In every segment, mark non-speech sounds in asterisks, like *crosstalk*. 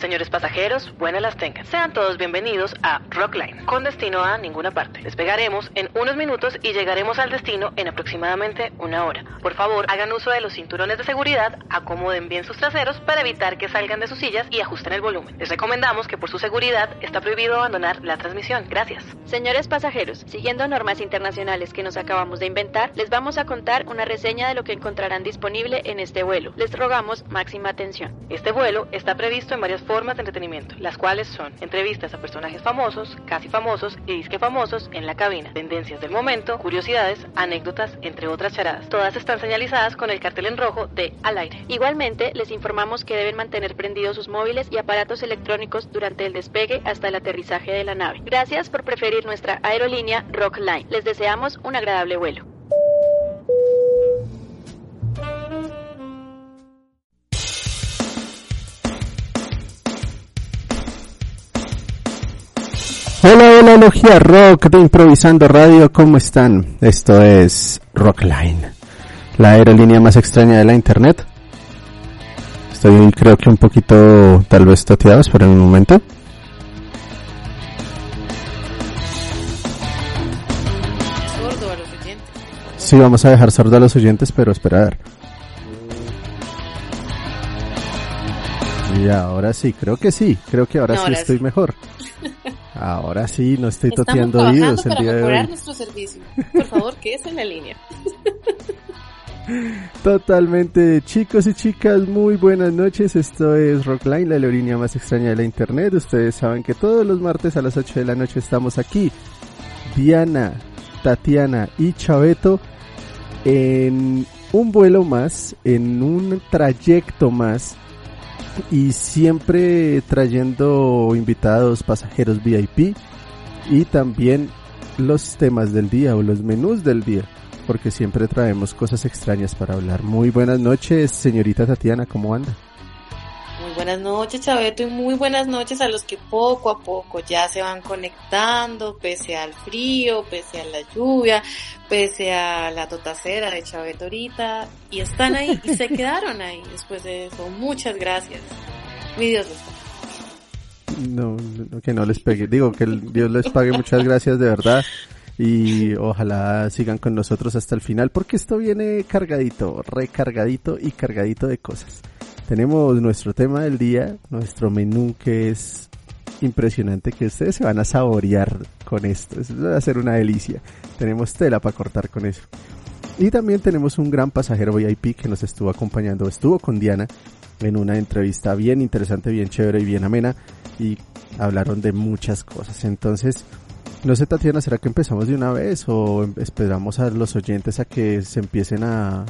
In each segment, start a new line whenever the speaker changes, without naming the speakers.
Señores pasajeros, buenas las tengan. Sean todos bienvenidos a Rockline, con destino a ninguna parte. Despegaremos en unos minutos y llegaremos al destino en aproximadamente una hora. Por favor, hagan uso de los cinturones de seguridad, acomoden bien sus traseros para evitar que salgan de sus sillas y ajusten el volumen. Les recomendamos que por su seguridad está prohibido abandonar la transmisión. Gracias.
Señores pasajeros, siguiendo normas internacionales que nos acabamos de inventar, les vamos a contar una reseña de lo que encontrarán disponible en este vuelo. Les rogamos máxima atención.
Este vuelo está previsto en varias formas de entretenimiento, las cuales son entrevistas a personajes famosos, casi famosos y disque famosos en la cabina, tendencias del momento, curiosidades, anécdotas, entre otras charadas. Todas están señalizadas con el cartel en rojo de al aire.
Igualmente, les informamos que deben mantener prendidos sus móviles y aparatos electrónicos durante el despegue hasta el aterrizaje de la nave. Gracias por preferir nuestra aerolínea Rockline. Les deseamos un agradable vuelo.
Hola, hola, logia rock de Improvisando Radio, ¿cómo están? Esto es Rockline, la aerolínea más extraña de la internet. Estoy creo que un poquito tal vez toteado, esperen un momento.
sordo a los oyentes.
Sí, vamos a dejar sordo a los oyentes, pero espera a ver. Y ahora sí, creo que sí, creo que ahora
No,
sí
ahora
estoy
sí.
mejor. *laughs* Ahora sí, no estoy
Estamos
toteando oídos el
para
día de
mejorar
hoy.
nuestro servicio. Por favor, *laughs* quédese en la línea. *laughs*
Totalmente, chicos y chicas, muy buenas noches. Esto es Rockline, la aerolínea más extraña de la internet. Ustedes saben que todos los martes a las 8 de la noche estamos aquí. Diana, Tatiana y Chaveto en un vuelo más, en un trayecto más y siempre trayendo invitados, pasajeros VIP y también los temas del día o los menús del día porque siempre traemos cosas extrañas para hablar. Muy buenas noches, señorita Tatiana, ¿cómo anda?
Muy buenas noches, Chaveto, y muy buenas noches a los que poco a poco ya se van conectando, pese al frío, pese a la lluvia, pese a la totacera de Chaveto ahorita, y están ahí, y se *laughs* quedaron ahí después de eso. Muchas gracias. Mi Dios los pague.
No, no, que no les pegue. Digo que el Dios les pague muchas gracias de verdad. Y ojalá sigan con nosotros hasta el final porque esto viene cargadito, recargadito y cargadito de cosas. Tenemos nuestro tema del día, nuestro menú que es impresionante, que ustedes se van a saborear con esto. Va a ser una delicia. Tenemos tela para cortar con eso. Y también tenemos un gran pasajero VIP que nos estuvo acompañando, estuvo con Diana en una entrevista bien interesante, bien chévere y bien amena y hablaron de muchas cosas. Entonces, no sé Tatiana, ¿será que empezamos de una vez o em- esperamos a los oyentes a que se empiecen a,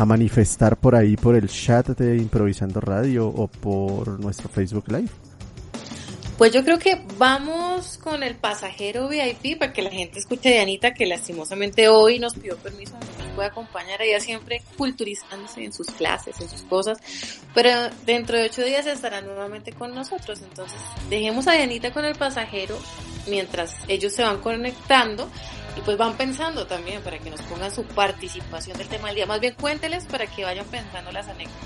a manifestar por ahí por el chat de Improvisando Radio o por nuestro Facebook Live?
Pues yo creo que vamos con el pasajero VIP para que la gente escuche a Dianita que lastimosamente hoy nos pidió permiso, no nos puede acompañar. Ella siempre culturizándose en sus clases, en sus cosas, pero dentro de ocho días estará nuevamente con nosotros, entonces dejemos a Dianita con el pasajero mientras ellos se van conectando y pues van pensando también para que nos pongan su participación del tema del día, más bien cuénteles para que vayan pensando las anécdotas.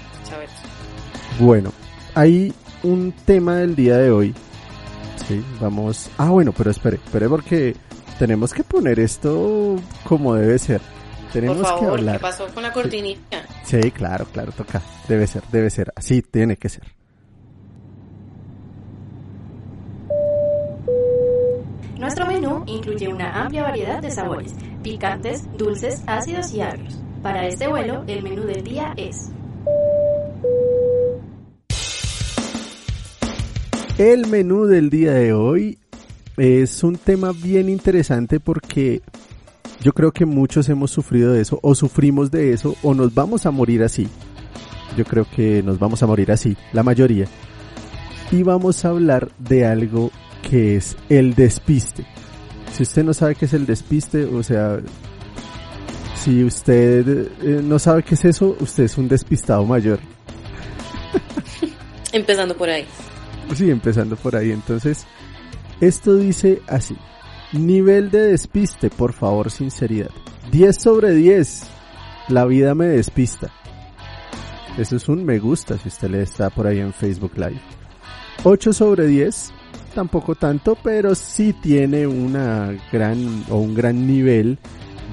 Bueno, hay un tema del día de hoy. Sí, vamos. Ah, bueno, pero espere, espere porque tenemos que poner esto como debe ser. Tenemos
Por
que
favor, ¿qué
hablar.
pasó con la cortinita?
Sí, claro, claro, toca. Debe ser, debe ser. Así tiene que ser.
Nuestro menú incluye una amplia variedad de sabores, picantes, dulces, ácidos y agrios. Para este vuelo, el menú del día es
El menú del día de hoy es un tema bien interesante porque yo creo que muchos hemos sufrido de eso, o sufrimos de eso, o nos vamos a morir así. Yo creo que nos vamos a morir así, la mayoría. Y vamos a hablar de algo que es el despiste. Si usted no sabe qué es el despiste, o sea, si usted eh, no sabe qué es eso, usted es un despistado mayor. *laughs*
Empezando por ahí.
Sí, empezando por ahí. Entonces, esto dice así. Nivel de despiste, por favor, sinceridad. 10 sobre 10. La vida me despista. Eso es un me gusta si usted le está por ahí en Facebook Live. 8 sobre 10. Tampoco tanto, pero sí tiene una gran o un gran nivel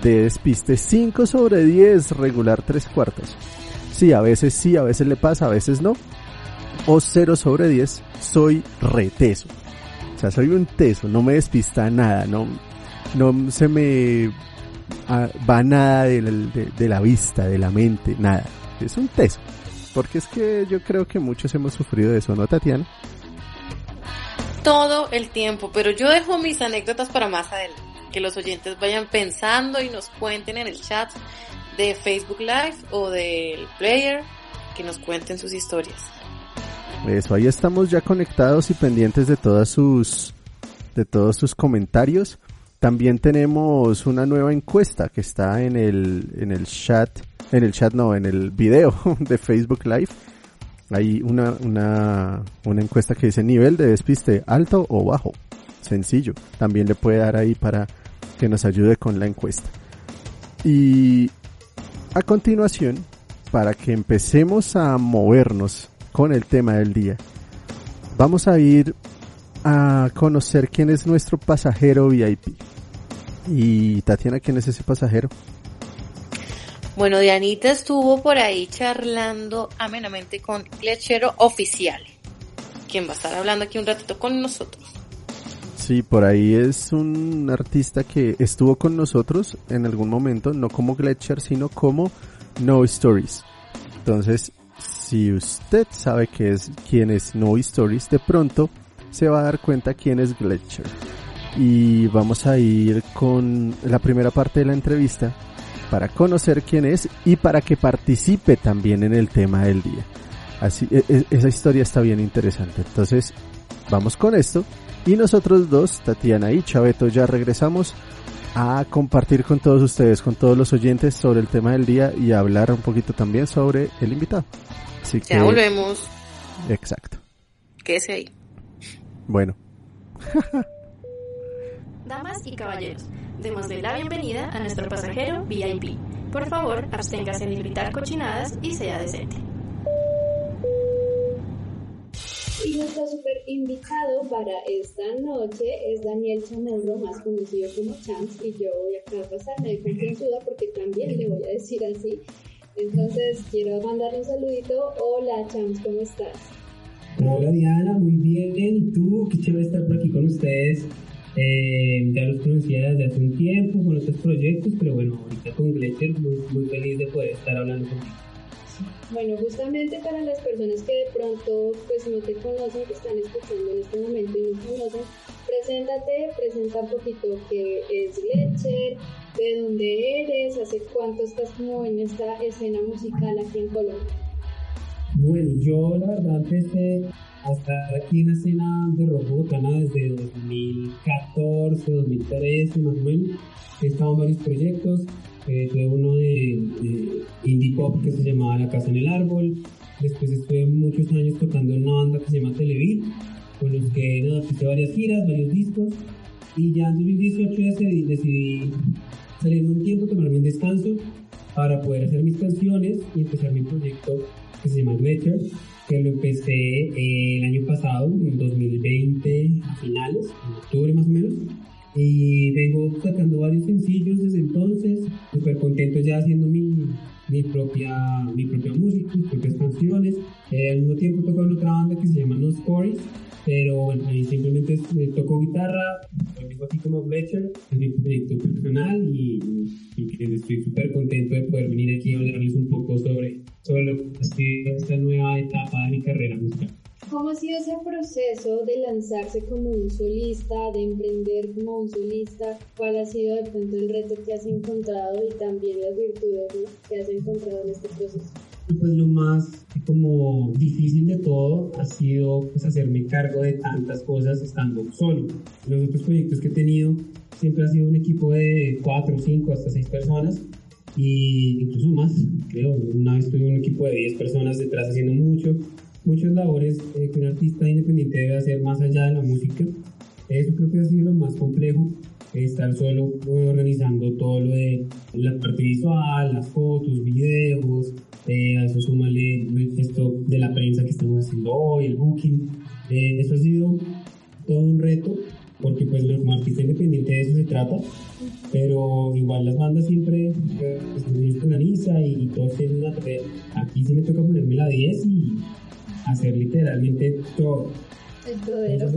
de despiste. 5 sobre 10, regular 3 cuartos. Sí, a veces sí, a veces le pasa, a veces no. O 0 sobre 10, soy reteso. O sea, soy un teso, no me despista nada, no, no se me ah, va nada de, de, de la vista, de la mente, nada. Es un teso. Porque es que yo creo que muchos hemos sufrido de eso, ¿no, Tatiana?
Todo el tiempo, pero yo dejo mis anécdotas para más adelante. Que los oyentes vayan pensando y nos cuenten en el chat de Facebook Live o del player, que nos cuenten sus historias.
Eso, ahí estamos ya conectados y pendientes de todas sus, de todos sus comentarios. También tenemos una nueva encuesta que está en el, en el chat, en el chat no, en el video *laughs* de Facebook Live. Hay una, una, una encuesta que dice nivel de despiste alto o bajo. Sencillo. También le puede dar ahí para que nos ayude con la encuesta. Y a continuación, para que empecemos a movernos con el tema del día, vamos a ir a conocer quién es nuestro pasajero VIP. Y Tatiana, ¿quién es ese pasajero?
Bueno, Dianita estuvo por ahí charlando amenamente con Lechero Oficial, quien va a estar hablando aquí un ratito con nosotros.
Sí, por ahí es un artista que estuvo con nosotros en algún momento, no como Gletscher, sino como No Stories. Entonces, si usted sabe que es quién es No Stories, de pronto se va a dar cuenta quién es Gletscher. Y vamos a ir con la primera parte de la entrevista para conocer quién es y para que participe también en el tema del día. Así, e, e, esa historia está bien interesante. Entonces, vamos con esto. Y nosotros dos, Tatiana y Chaveto, ya regresamos a compartir con todos ustedes, con todos los oyentes sobre el tema del día y a hablar un poquito también sobre el invitado. Así que...
Ya volvemos.
Exacto.
Quédese ahí.
Bueno.
Damas y caballeros, démosle la bienvenida a nuestro pasajero VIP. Por favor, absténgase de gritar cochinadas y sea decente.
Y nuestro super invitado para esta noche es Daniel Chamorro, más conocido como Champs, y yo voy acá a pasarme de confianzuda porque también le voy a decir así. Entonces, quiero mandarle un saludito. Hola, Champs, ¿cómo estás?
Hola, Diana, muy bien. ¿Y tú? Qué chévere estar por aquí con ustedes. Eh, ya los conocía desde hace un tiempo con otros proyectos, pero bueno, ahorita con Gletscher muy, muy feliz de poder estar hablando contigo.
Bueno, justamente para las personas que de pronto pues no te conocen, que están escuchando en este momento y no te conocen, preséntate, presenta un poquito qué es Gletscher, de dónde eres, hace cuánto estás como en esta escena musical aquí en Colombia.
Bueno, yo la verdad empecé a estar aquí en la escena de rock bogotana desde 2014, 2013 más o menos. He varios proyectos, eh, tuve uno de, indie pop que se llamaba La Casa en el Árbol. Después estuve muchos años tocando en una banda que se llama Televir, con los que nada, hice varias giras, varios discos. Y ya en 2018 decidí, decidí salirme un tiempo, tomarme un descanso para poder hacer mis canciones y empezar mi proyecto que se llama Gletscher, que lo empecé eh, el año pasado, en 2020, a finales, en octubre más o menos y vengo sacando varios sencillos desde entonces, súper contento ya haciendo mi, mi, propia, mi propia música, mis propias canciones. Eh, al mismo tiempo en otra banda que se llama No Stories, pero bueno, ahí simplemente eh, toco guitarra, lo así como Fletcher, es mi proyecto personal y, y estoy súper contento de poder venir aquí a hablarles un poco sobre, sobre lo que ha sido esta nueva etapa de mi carrera musical.
¿Cómo ha sido ese proceso de lanzarse como un solista, de emprender como un solista? ¿Cuál ha sido de pronto el reto que has encontrado y también las virtudes que has encontrado en este proceso?
Pues lo más como difícil de todo ha sido pues hacerme cargo de tantas cosas estando solo. Los otros proyectos que he tenido siempre ha sido un equipo de 4, 5, hasta 6 personas y incluso más, creo. Una vez tuve un equipo de 10 personas detrás haciendo mucho, muchas labores eh, que un artista independiente debe hacer más allá de la música. Eso creo que ha sido lo más complejo, estar solo eh, organizando todo lo de la parte visual, las fotos, videos, eh, a eso súmale esto de la prensa que estamos haciendo hoy, el booking. eso ha sido todo un reto, porque pues como artista independiente de eso se trata, pero igual las bandas siempre pues, se organiza y, y todos tienen una tarea. Aquí sí me toca ponerme la 10 y hacer literalmente todo.
El todero.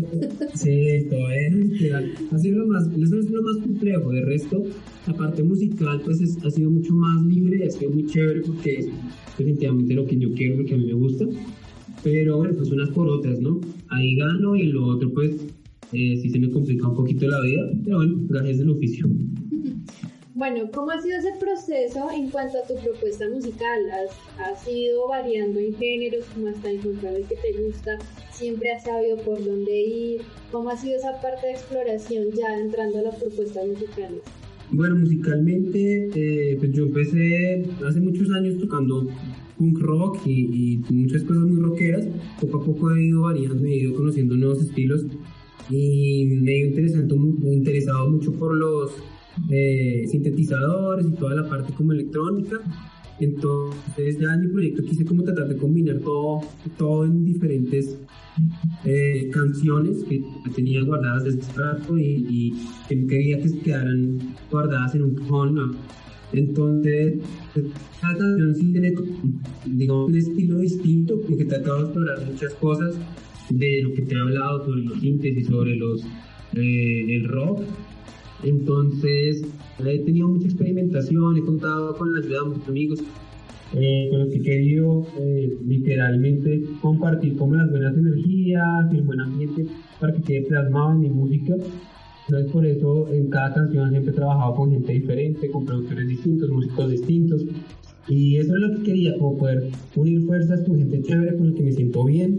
Sí, el todero, literal. Ha sido lo más, eso es lo más complejo. De resto, la parte musical, pues ha sido mucho más libre, ha sido muy chévere porque es definitivamente lo que yo quiero, lo que a mí me gusta. Pero bueno, pues unas por otras, ¿no? Ahí gano y lo otro, pues eh, sí se me complica un poquito la vida, pero bueno, gracias del oficio. *laughs*
Bueno, ¿cómo ha sido ese proceso en cuanto a tu propuesta musical? ¿Has, has ido variando en géneros como hasta encontrar el que te gusta? ¿Siempre has sabido por dónde ir? ¿Cómo ha sido esa parte de exploración ya entrando a las propuestas musicales?
Bueno, musicalmente, eh, pues yo empecé hace muchos años tocando punk rock y, muchas cosas muy rockeras. Poco a poco he ido variando, he ido conociendo nuevos estilos y me he interesado, interesado mucho por los eh, sintetizadores y toda la parte como electrónica. Entonces ya en mi proyecto quise como tratar de combinar todo, todo en diferentes eh, canciones que tenía guardadas desde hace rato y, y, que no quería que se quedaran guardadas en un cajón. Entonces, cada canción sí tiene, digamos, un estilo distinto, porque he tratado de explorar muchas cosas de lo que te he hablado sobre los síntesis, sobre los, eh, el rock. Entonces, he tenido mucha experimentación, he contado con la ayuda de muchos amigos eh, con los que he querido eh, literalmente compartir como las buenas energías, el buen ambiente para que quede plasmado en mi música. Entonces, por eso en cada canción siempre he trabajado con gente diferente, con productores distintos, músicos distintos. Y eso es lo que quería, como poder unir fuerzas con gente chévere, con la que me siento bien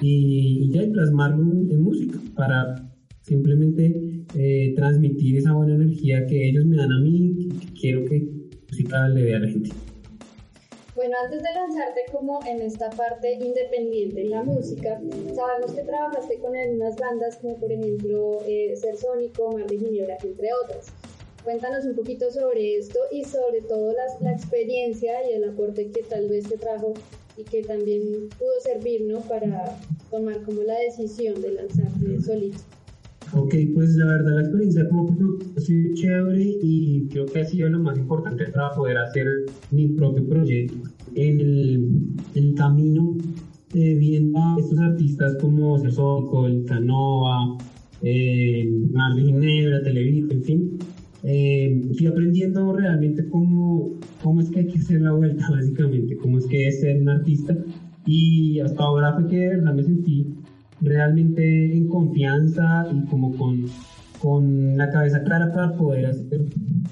y, ya y plasmarlo en, música para simplemente eh, transmitir esa buena energía que ellos me dan a mí, que quiero que música le dé a la gente.
Bueno, antes de lanzarte como en esta parte independiente en la música, sabemos que trabajaste con algunas bandas como por ejemplo eh, Ser Sónico, Mar de Ginebra, entre otras. Cuéntanos un poquito sobre esto y sobre todo la, experiencia y el aporte que tal vez te trajo y que también pudo servir ¿no? para tomar como la decisión de lanzarte solito.
Ok, pues la verdad la experiencia como ha sido chévere y creo que ha sido lo más importante para poder hacer mi propio proyecto. En el, el camino, eh, viendo a estos artistas como Cesónico, El Canova, eh, Mar de Ginebra, Televisa, en fin, eh, fui aprendiendo realmente cómo, cómo es que hay que hacer la vuelta, *laughs* básicamente, cómo es que es ser un artista. Y hasta ahora fue que de verdad me sentí realmente en confianza y como con, con la cabeza clara para poder hacer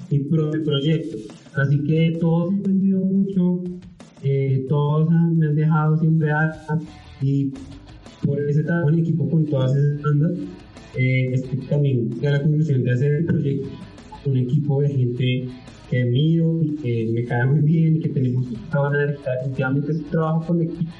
mi propio proyecto. Así que todos he aprendido mucho, eh, todos me han dejado siempre alta y por ese trabajo en equipo con todas esas bandas, eh, estoy también a la conclusión de hacer el proyecto un equipo de gente que admiro y que me cae muy bien y que tenemos buena energía. Definitivamente es trabajo colectivo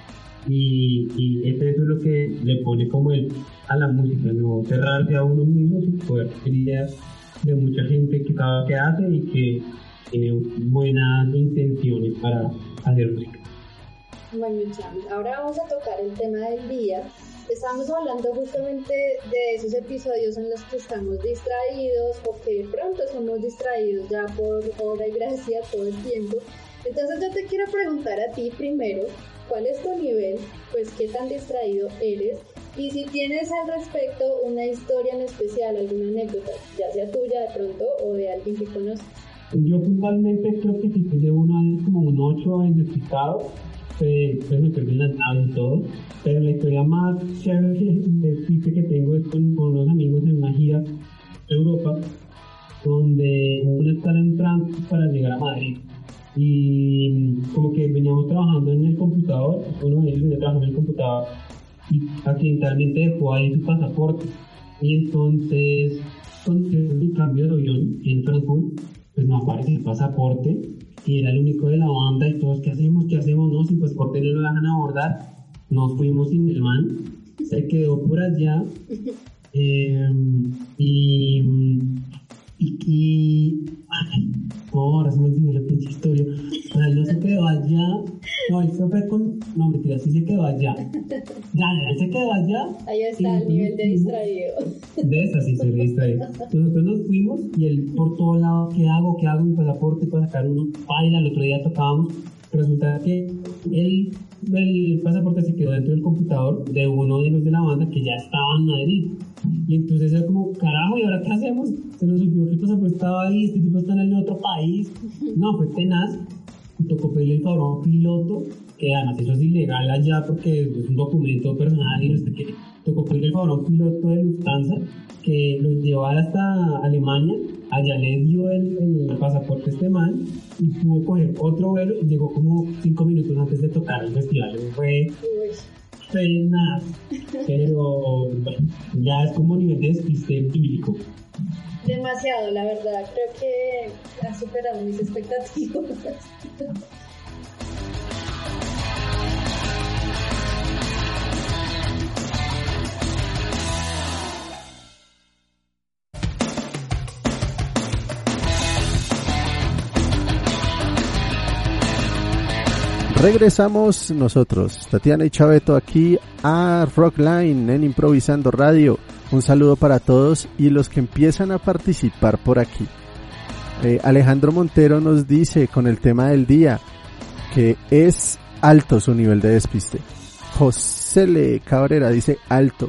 y, y es lo que le pone como el a la música, no cerrarse a uno mismo, sino poder ideas de mucha gente que sabe que hace y que tiene buenas intenciones para hacer música.
Bueno, ahora vamos a tocar el tema del día Estamos hablando justamente de esos episodios en los que estamos distraídos o que pronto somos distraídos ya por hora y gracia todo el tiempo. Entonces yo te quiero preguntar a ti primero, ¿cuál es tu nivel? Pues qué tan distraído eres y si tienes al respecto una historia en especial, alguna anécdota, ya sea tuya de pronto o de alguien que conoces.
Yo puntualmente creo que si te una vez como un 8 en despistado, eh, pues me perdí en naves y todo, pero la historia más chévere de que tengo es con, con unos amigos en una gira a Europa, donde uno está en Frankfurt para llegar a Madrid. Y como que veníamos trabajando en el computador, uno de ellos venía trabajando en el computador y accidentalmente dejó ahí su pasaporte. Y entonces, con el cambio de avión en Frankfurt, pues no aparece el pasaporte y era el único de la banda y todos, ¿qué hacemos? ¿Qué hacemos? No, sin pasaporte no lo dejan abordar. Nos fuimos sin el man, se quedó por allá *laughs* eh, y, y, y ay, ahora se me olvidó la pinche historia. O sea, él no se quedó allá. No, él se fue con. No, mentira, sí se quedó allá. Ya, ya se quedó allá.
Ahí está el nivel de distraído.
De esa sí se distraído. Nosotros nos fuimos y él por todos lados, ¿qué hago? ¿Qué hago? Mi pasaporte para sacar uno. Baila, el otro día tocábamos. Resulta que él, el pasaporte se quedó dentro del computador de uno de los de la banda que ya estaba en Madrid. Y entonces era como, carajo, ¿y ahora qué hacemos? Se nos olvidó que el pasaporte estaba ahí, este tipo está en el otro país. No, fue tenaz. Y tocó pedirle el favor a un piloto, que además eso es ilegal allá porque es un documento personal y no sé qué. Tocó pedirle el favor a un piloto de Lufthansa que lo llevara hasta Alemania. Allá le dio el, el pasaporte a este man y pudo coger otro vuelo y llegó como cinco minutos antes de tocar el festival. Fue tenaz. Pero bueno, ya es como nivel de despiste bíblico.
Demasiado, la verdad. Creo que ha superado mis expectativas.
Regresamos nosotros, Tatiana y Chaveto, aquí a Rockline en Improvisando Radio. Un saludo para todos y los que empiezan a participar por aquí. Eh, Alejandro Montero nos dice con el tema del día que es alto su nivel de despiste. José Le Cabrera dice alto.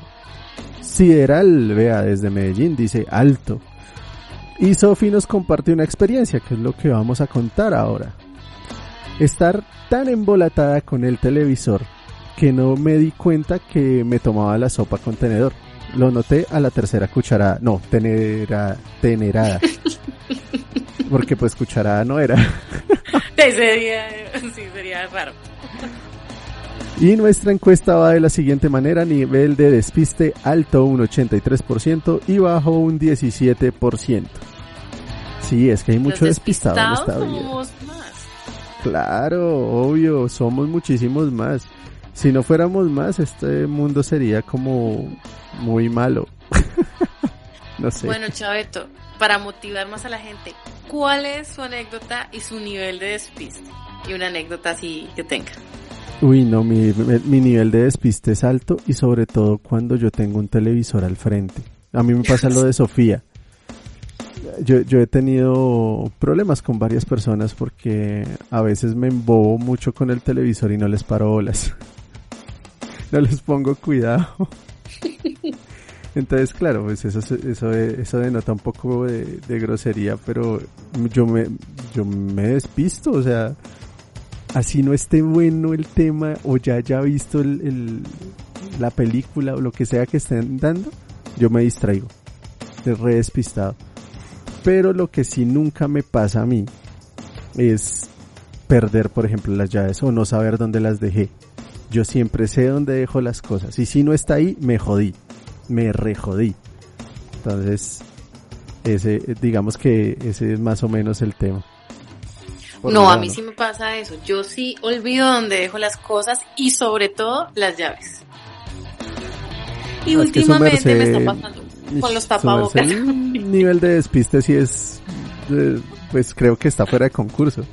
Sideral, vea, desde Medellín dice alto. Y Sofi nos comparte una experiencia, que es lo que vamos a contar ahora. Estar tan embolatada con el televisor que no me di cuenta que me tomaba la sopa con tenedor. Lo noté a la tercera cucharada. No, tenera, tenerada. *laughs* Porque pues cucharada no era. *laughs*
sería, sí, sería raro.
Y nuestra encuesta va de la siguiente manera, nivel de despiste alto un 83% y bajo un 17%. Sí, es que hay mucho
Los
despistado en esta vida.
somos más.
Claro, obvio, somos muchísimos más. Si no fuéramos más, este mundo sería como muy malo. *laughs* no sé.
Bueno, Chaveto, para motivar más a la gente, ¿cuál es su anécdota y su nivel de despiste? Y una anécdota así que tenga.
Uy, no, mi, mi- mi nivel de despiste es alto y sobre todo cuando yo tengo un televisor al frente. A mí me pasa lo de *laughs* Sofía. Yo, yo he tenido problemas con varias personas porque a veces me embobo mucho con el televisor y no les paro bolas. *laughs* No les pongo cuidado. Entonces, claro, pues eso, eso, eso denota un poco de, grosería, pero yo me, yo me despisto, o sea, así no esté bueno el tema o ya haya visto el, la película o lo que sea que estén dando, yo me distraigo. Re despistado. Pero lo que sí nunca me pasa a mí es perder, por ejemplo, las llaves o no saber dónde las dejé. Yo siempre sé dónde dejo las cosas. Y si no está ahí, me jodí. Me rejodí. Entonces, ese, digamos que ese es más o menos el tema. Por
no, a mí sí me pasa eso. Yo sí olvido dónde dejo las cosas y sobre todo las llaves. Y
No, es que su
últimamente me está pasando con los tapabocas.
El nivel de despiste sí es, eh, pues creo que está fuera de concurso.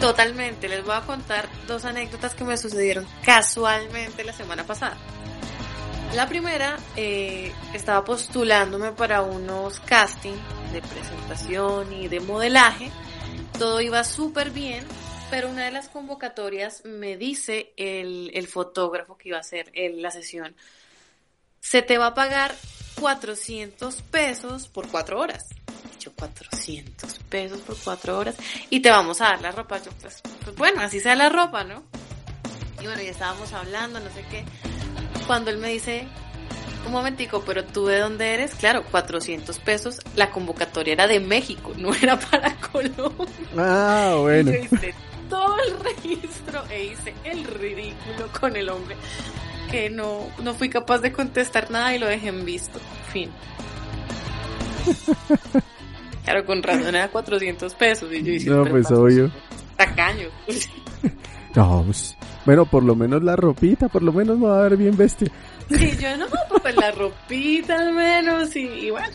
Totalmente, les voy a contar dos anécdotas que me sucedieron casualmente la semana pasada. La primera, eh, estaba postulándome para unos castings de presentación y de modelaje. Todo iba súper bien, pero una de las convocatorias me dice el, el fotógrafo que iba a hacer el- la sesión, se te va a pagar 400 pesos por cuatro horas. Yo 400 pesos por cuatro horas y te vamos a dar la ropa. Yo pues pues bueno, así sea la ropa, ¿no? Y bueno, ya estábamos hablando, no sé qué. Cuando él me dice, un momentico, pero tú de dónde eres? Claro, 400 pesos. La convocatoria era de México, *laughs* no era para Colombia.
Ah, bueno.
Y yo hice todo el registro e hice el ridículo con el hombre que no, no fui capaz de contestar nada y lo dejé en visto. Fin. *laughs* Claro, con razón era 400 pesos. Y yo hice,
No, pues obvio.
Tacaño. *laughs*
No, pues, bueno, por lo menos la ropita, por lo menos me va a ver bien bestia.
Sí, yo no, pues la ropita al menos y, y bueno.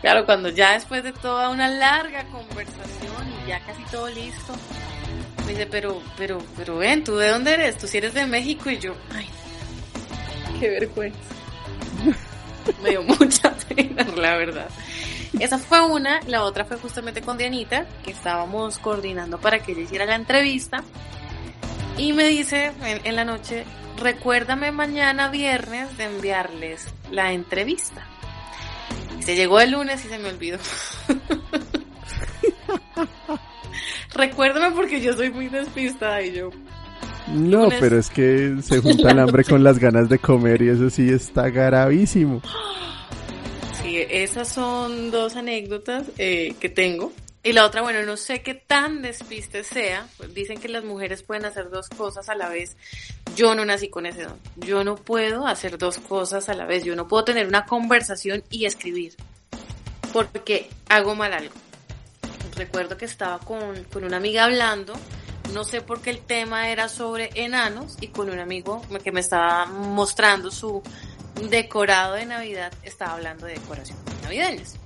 Claro, cuando ya después de toda una larga conversación y ya casi todo listo, me dice, pero, pero, pero ven, ¿tú de dónde eres? Tú si eres de México y yo, ay, qué vergüenza. *laughs* Me dio mucha pena, la verdad. Esa fue una, la otra fue justamente con Dianita, que estábamos coordinando para que ella hiciera la entrevista. Y me dice en, la noche, recuérdame mañana viernes de enviarles la entrevista. Se llegó el lunes y se me olvidó. *laughs* Recuérdame porque yo soy muy despistada y yo,
No, pero es que se *laughs* junta el hambre con las ganas de comer y eso sí está gravísimo.
Sí, esas son dos anécdotas eh, que tengo. Y la otra, bueno, no sé qué tan despiste sea. Pues dicen que las mujeres pueden hacer dos cosas a la vez. Yo no nací con ese don. Yo no puedo hacer dos cosas a la vez. Yo no puedo tener una conversación y escribir. Porque hago mal algo. Recuerdo que estaba con, con una amiga hablando. No sé por qué el tema era sobre enanos y con un amigo que me estaba mostrando su decorado de Navidad, estaba hablando de decoraciones navideñas.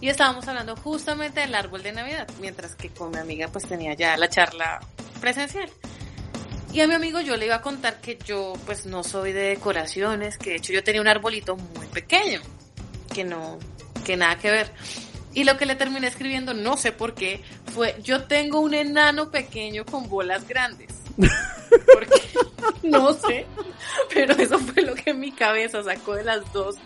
Y estábamos hablando justamente del árbol de Navidad, mientras que con mi amiga pues tenía ya la charla presencial. Y a mi amigo yo le iba a contar que yo pues no soy de decoraciones, que de hecho yo tenía un arbolito muy pequeño, que no, que nada que ver. Y lo que le terminé escribiendo, no sé por qué, fue yo tengo un enano pequeño con bolas grandes. Porque, *laughs* no sé, pero eso fue lo que mi cabeza sacó de las dos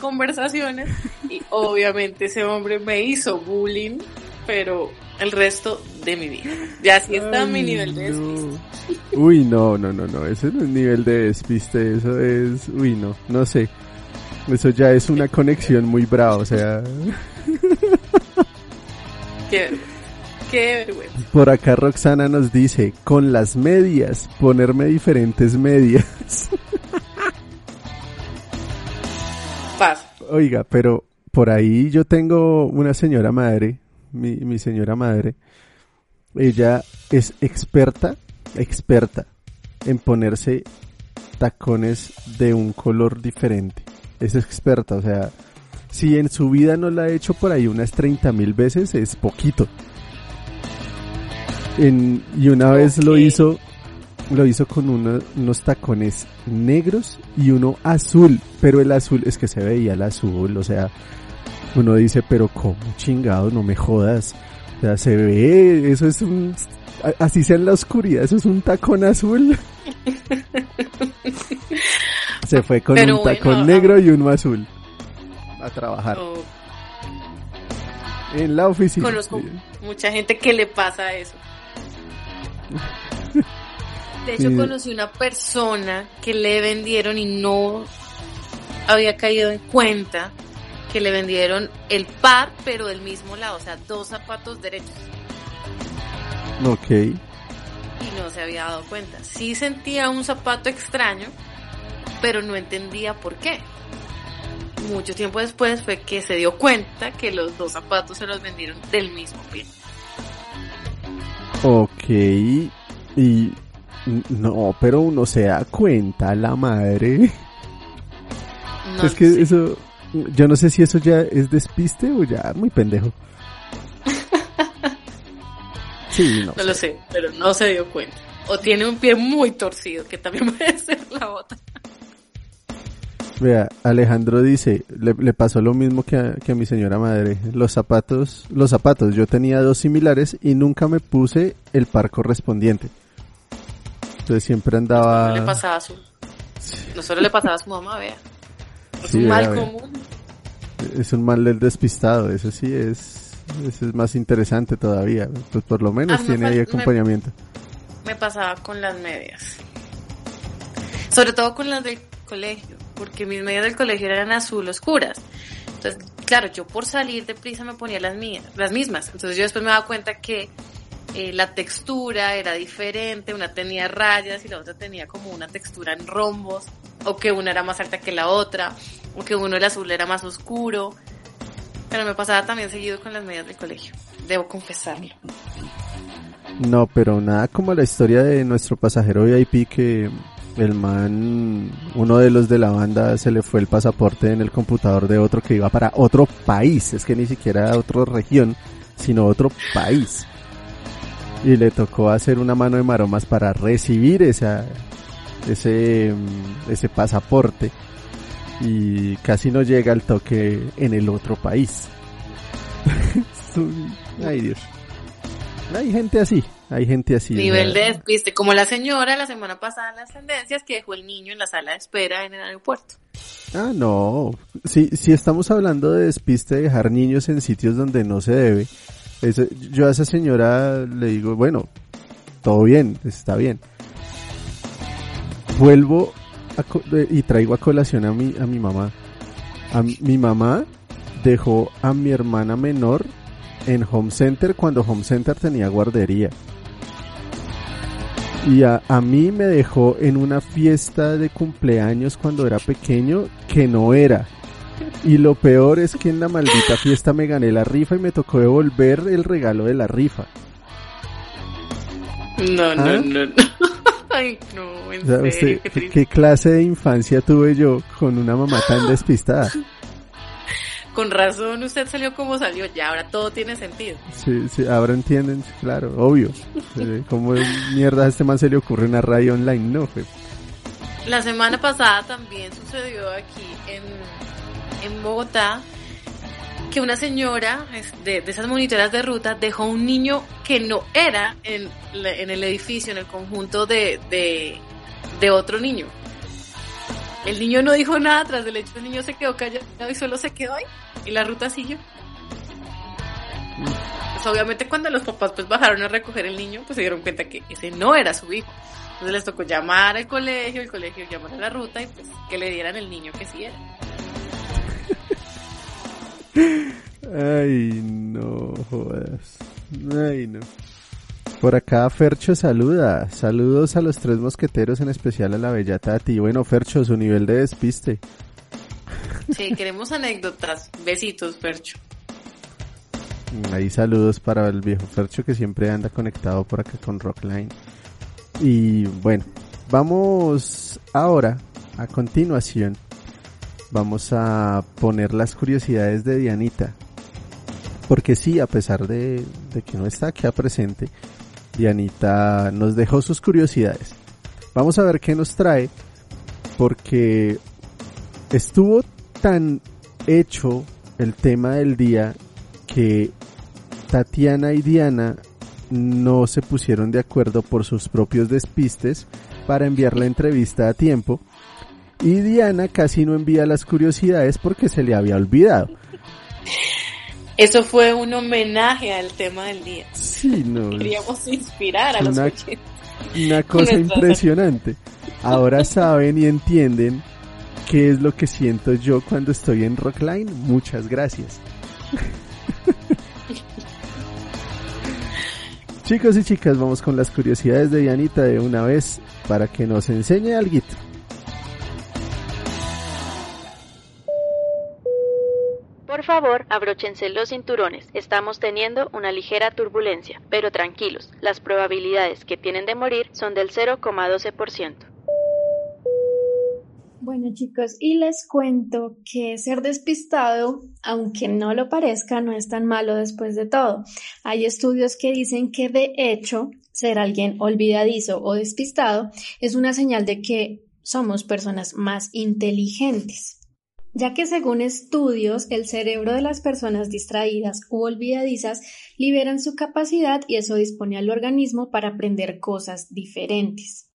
conversaciones y obviamente ese hombre me hizo bullying, pero el resto de mi vida. Ya así está mi nivel de despiste.
no. Uy, no, no, no, no, ese no es nivel de despiste, eso es, uy, no, no sé. Eso ya es una conexión muy brava, o sea,
Qué. Qué vergüenza.
por acá Roxana nos dice, con las medias, ponerme diferentes medias.
Pasa.
Oiga, pero por ahí yo tengo una señora madre, mi, mi señora madre, ella es experta, experta en ponerse tacones de un color diferente. Es experta, o sea, si en su vida no la ha hecho por ahí unas 30 mil veces, es poquito. En- y una vez lo hizo, lo hizo con uno- unos tacones negros y uno azul, pero el azul es que se veía el azul, o sea, uno dice, pero cómo chingado, no me jodas. O sea, se ve, eso es un, así sea en la oscuridad, eso es un tacón azul. *laughs* se fue con
Pero
un
bueno,
tacón
ah.
negro y uno azul a trabajar
Oh,
en la oficina.
conozco mucha gente que le pasa eso. De hecho,
Sí.
conocí una persona que le vendieron y no había caído en cuenta que le vendieron el par, pero del mismo lado, o sea, dos zapatos derechos.
Ok.
Y no se había dado cuenta. Sí sentía un zapato extraño, pero no entendía por qué. Mucho tiempo después fue que se dio cuenta que los dos zapatos se los vendieron del mismo pie.
Ok. Y no, pero uno se da cuenta, la madre.
No
es que eso, yo no sé si eso ya es despiste o ya muy pendejo. Sí, no.
No lo sé, pero no se dio cuenta. O tiene un pie muy torcido, que también *laughs* puede ser la otra.
Vea, Alejandro dice, le, le pasó lo mismo que a, que a mi señora madre. Los zapatos, los zapatos, yo tenía dos similares y nunca me puse el par correspondiente. Entonces siempre andaba...
No le pasaba a su... No solo le pasaba a su mamá, vea. *laughs* Es
Sí,
un
vea,
mal
vea.
común.
Es un mal del despistado, eso sí es, eso es más interesante todavía. Pues por lo menos
Ah, me
tiene ahí
me-
acompañamiento.
me pasaba con las medias. Sobre todo con las del colegio, porque mis medias del colegio eran azul oscuras. Entonces, claro, yo por salir de prisa me ponía las mías, las mismas. Entonces yo después me daba cuenta que eh, la textura era diferente, una tenía rayas y la otra tenía como una textura en rombos, o que una era más alta que la otra, o que uno el azul era más oscuro. Pero me pasaba también seguido con las medias del colegio, debo confesarlo.
No, pero nada como la historia de nuestro pasajero VIP que el man, uno de los de la banda se le fue el pasaporte en el computador de otro que iba para otro país, es que ni siquiera otra región, sino otro país. Y le tocó hacer una mano de maromas para recibir esa, ese, ese pasaporte. Y casi no llega al toque en el otro país. *laughs* Ay Dios. Hay gente así, hay gente así.
Nivel de despiste, como la señora la semana pasada en las tendencias que dejó el niño en la sala de espera en el aeropuerto.
Ah, no. Si, si estamos hablando de despiste, de dejar niños en sitios donde no se debe, yo a esa señora le digo, bueno, todo bien, está bien. Vuelvo y traigo a colación a mi, a mi mamá. A mi mamá dejó a mi hermana menor en Home Center cuando Home Center tenía guardería. Y a, a, mí me dejó en una fiesta de cumpleaños cuando era pequeño que no era. Y lo peor es que en la maldita fiesta me gané la rifa y me tocó devolver el regalo de la rifa.
No, no, ¿Ah? no, no. *laughs* Ay, no, en serio,
qué, ¿Qué clase de infancia tuve yo con una mamá tan *laughs* despistada?
con razón usted salió como salió, ya ahora todo tiene sentido.
Sí, sí, ahora entienden, claro, obvio. ¿Cómo mierda a este man se le ocurre una radio online? No, fue.
La semana pasada también sucedió aquí en, en Bogotá que una señora de, esas monitoras de ruta dejó un niño que no era en, el edificio, en el conjunto de, otro niño. El niño no dijo nada tras del hecho, el niño se quedó callado y solo se quedó ahí. Y la ruta siguió. Pues obviamente cuando los papás pues bajaron a recoger el niño, pues se dieron cuenta que ese no era su hijo. Entonces les tocó llamar al colegio, el colegio llamar a la ruta y pues que le dieran el niño que sí era.
Ay, no jodas. Ay, no. Por acá Fercho saluda. Saludos a los tres mosqueteros, en especial a la bella Tati. Bueno, Fercho, su nivel de despiste.
Sí, queremos anécdotas. Besitos, Fercho.
Ahí saludos para el viejo Fercho que siempre anda conectado por acá con Rockline. Y bueno, vamos ahora, a continuación, vamos a poner las curiosidades de Dianita. Porque sí, a pesar de, que no está aquí a presente, Dianita nos dejó sus curiosidades. Vamos a ver qué nos trae, porque estuvo tan hecho el tema del día que Tatiana y Diana no se pusieron de acuerdo por sus propios despistes para enviar la entrevista a tiempo y Diana casi no envía las curiosidades porque se le había olvidado.
Eso fue un homenaje al tema del día.
Sí, no.
Queríamos inspirar a los una,
Una cosa impresionante. Ahora saben y entienden qué es lo que siento yo cuando estoy en Rockline. Muchas gracias. *laughs* Chicos y chicas, vamos con las curiosidades de Dianita de una vez para que nos enseñe algo.
Por favor, abróchense los cinturones. Estamos teniendo una ligera turbulencia, pero tranquilos, las probabilidades que tienen de morir son del 0,12%.
Bueno chicos, y les cuento que ser despistado, aunque no lo parezca, no es tan malo después de todo. Hay estudios que dicen que de hecho ser alguien olvidadizo o despistado es una señal de que somos personas más inteligentes ya que según estudios el cerebro de las personas distraídas u olvidadizas liberan su capacidad y eso dispone al organismo para aprender cosas diferentes.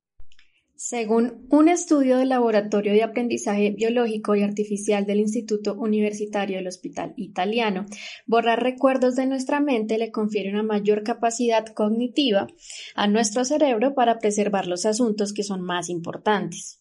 Según un estudio del Laboratorio de Aprendizaje Biológico y Artificial del Instituto Universitario del Hospital Italiano, borrar recuerdos de nuestra mente le confiere una mayor capacidad cognitiva a nuestro cerebro para preservar los asuntos que son más importantes.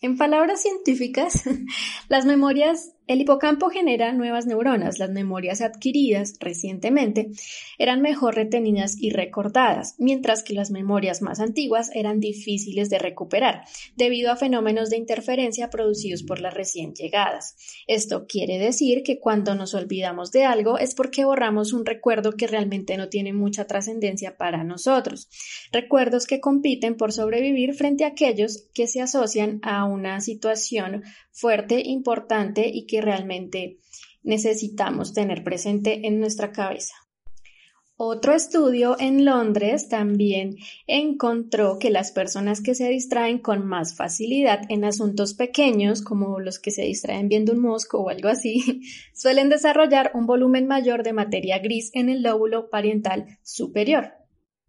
En palabras científicas, *laughs* las memorias el hipocampo genera nuevas neuronas. Las memorias adquiridas recientemente eran mejor retenidas y recordadas, mientras que las memorias más antiguas eran difíciles de recuperar debido a fenómenos de interferencia producidos por las recién llegadas. Esto quiere decir que cuando nos olvidamos de algo es porque borramos un recuerdo que realmente no tiene mucha trascendencia para nosotros. Recuerdos que compiten por sobrevivir frente a aquellos que se asocian a una situación fuerte, importante y que realmente necesitamos tener presente en nuestra cabeza. Otro estudio en Londres también encontró que las personas que se distraen con más facilidad en asuntos pequeños, como los que se distraen viendo un mosco o algo así, *laughs* suelen desarrollar un volumen mayor de materia gris en el lóbulo pariental superior.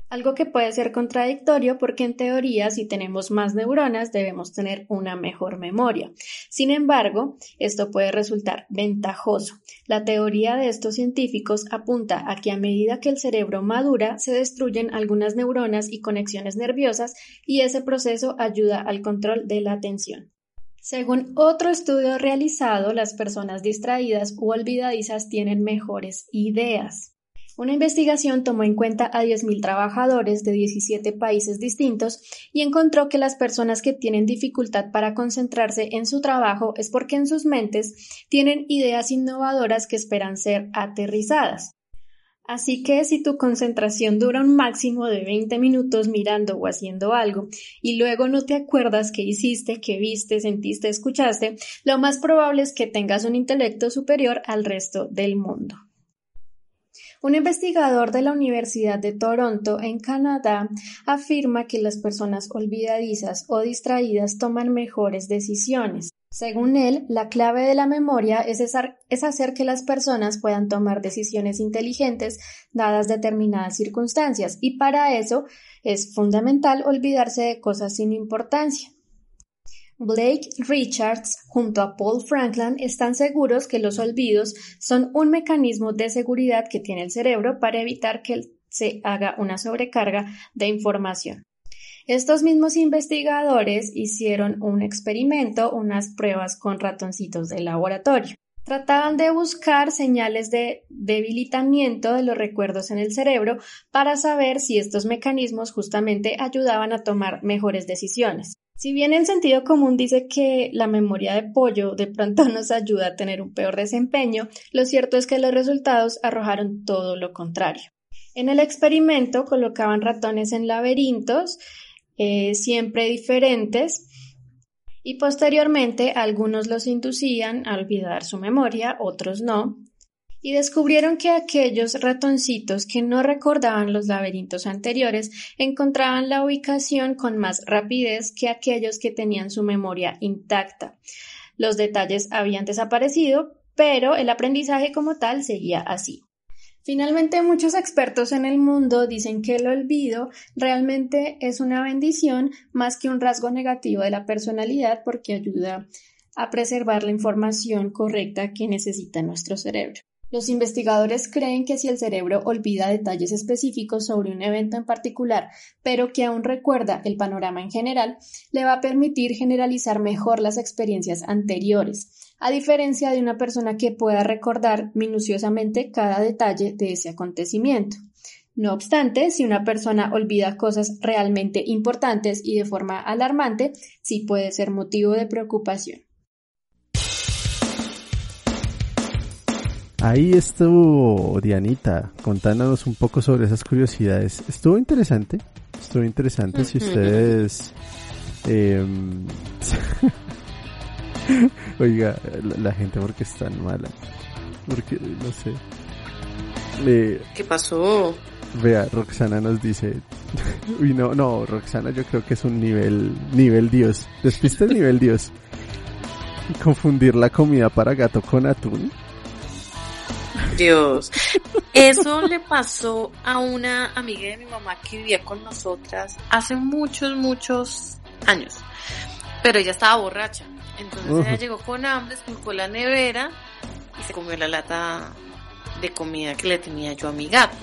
Algo que puede ser contradictorio porque en teoría si tenemos más neuronas debemos tener una mejor memoria. Sin embargo, esto puede resultar ventajoso. La teoría de estos científicos apunta a que a medida que el cerebro madura se destruyen algunas neuronas y conexiones nerviosas y ese proceso ayuda al control de la atención. Según otro estudio realizado, las personas distraídas u olvidadizas tienen mejores ideas. Una investigación tomó en cuenta a 10.000 trabajadores de 17 países distintos y encontró que las personas que tienen dificultad para concentrarse en su trabajo es porque en sus mentes tienen ideas innovadoras que esperan ser aterrizadas. Así que si tu concentración dura un máximo de 20 minutos mirando o haciendo algo y luego no te acuerdas qué hiciste, qué viste, sentiste, escuchaste, lo más probable es que tengas un intelecto superior al resto del mundo. Un investigador de la Universidad de Toronto, en Canadá, afirma que las personas olvidadizas o distraídas toman mejores decisiones. Según él, la clave de la memoria es, hacer que las personas puedan tomar decisiones inteligentes dadas determinadas circunstancias, y para eso es fundamental olvidarse de cosas sin importancia. Blake Richards junto a Paul Franklin están seguros que los olvidos son un mecanismo de seguridad que tiene el cerebro para evitar que se haga una sobrecarga de información. Estos mismos investigadores hicieron un experimento, unas pruebas con ratoncitos de laboratorio. Trataban de buscar señales de debilitamiento de los recuerdos en el cerebro para saber si estos mecanismos justamente ayudaban a tomar mejores decisiones. Si bien el sentido común dice que la memoria de pollo de pronto *laughs* nos ayuda a tener un peor desempeño, lo cierto es que los resultados arrojaron todo lo contrario. En el experimento colocaban ratones en laberintos, eh, siempre diferentes, y posteriormente algunos los inducían a olvidar su memoria, otros no, y descubrieron que aquellos ratoncitos que no recordaban los laberintos anteriores encontraban la ubicación con más rapidez que aquellos que tenían su memoria intacta. Los detalles habían desaparecido, pero el aprendizaje como tal seguía así. Finalmente, muchos expertos en el mundo dicen que el olvido realmente es una bendición más que un rasgo negativo de la personalidad porque ayuda a preservar la información correcta que necesita nuestro cerebro. Los investigadores creen que si el cerebro olvida detalles específicos sobre un evento en particular, pero que aún recuerda el panorama en general, le va a permitir generalizar mejor las experiencias anteriores, a diferencia de una persona que pueda recordar minuciosamente cada detalle de ese acontecimiento. No obstante, si una persona olvida cosas realmente importantes y de forma alarmante, sí puede ser motivo de preocupación.
Ahí estuvo Dianita contándonos un poco sobre esas curiosidades. Estuvo interesante, estuvo interesante si ustedes... Em, *laughs* oiga, la, gente porque es tan mala. Porque, no sé.
¿Qué pasó?
Vea, Roxana nos dice... *laughs* Uy, no, no, Roxana yo creo que es un nivel, nivel Dios. Despiste el nivel Dios. Confundir la comida para gato con atún.
Dios. *laughs* Eso le pasó a una amiga de mi mamá que vivía con nosotras hace muchos, muchos años. Pero ella estaba borracha. Entonces ella llegó con hambre, esculcó la nevera y se comió la lata de comida que le tenía yo a mi gato.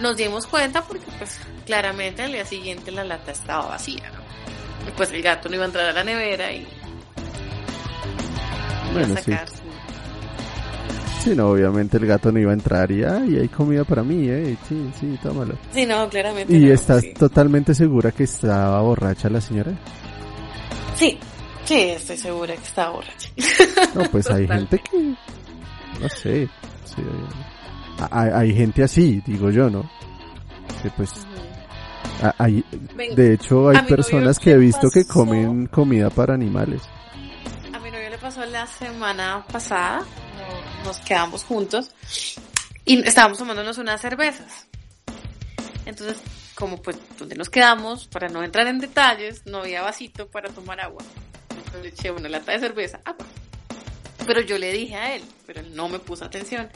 Nos dimos cuenta porque pues claramente al día siguiente la lata estaba vacía. Y pues el gato no iba a entrar a la nevera y
bueno, sí. Sí, no, obviamente el gato no iba a entrar y ay, hay comida para mí, eh. Sí, sí, tómalo.
Sí, no, claramente.
¿Y
no,
estás
sí.
totalmente segura que estaba borracha la señora?
Sí, sí, estoy segura que estaba borracha.
No, pues hay gente que, no sé, sí, hay, hay gente así, digo yo, ¿no? Que pues, hay, de hecho hay personas que he visto que comen comida para animales.
A mi novio le pasó la semana pasada, nos quedamos juntos y estábamos tomándonos unas cervezas. Entonces, como pues donde nos quedamos, para no entrar en detalles, no había vasito para tomar agua. Entonces le eché una lata de cerveza, agua. Pero yo le dije a él, pero él no me puso atención.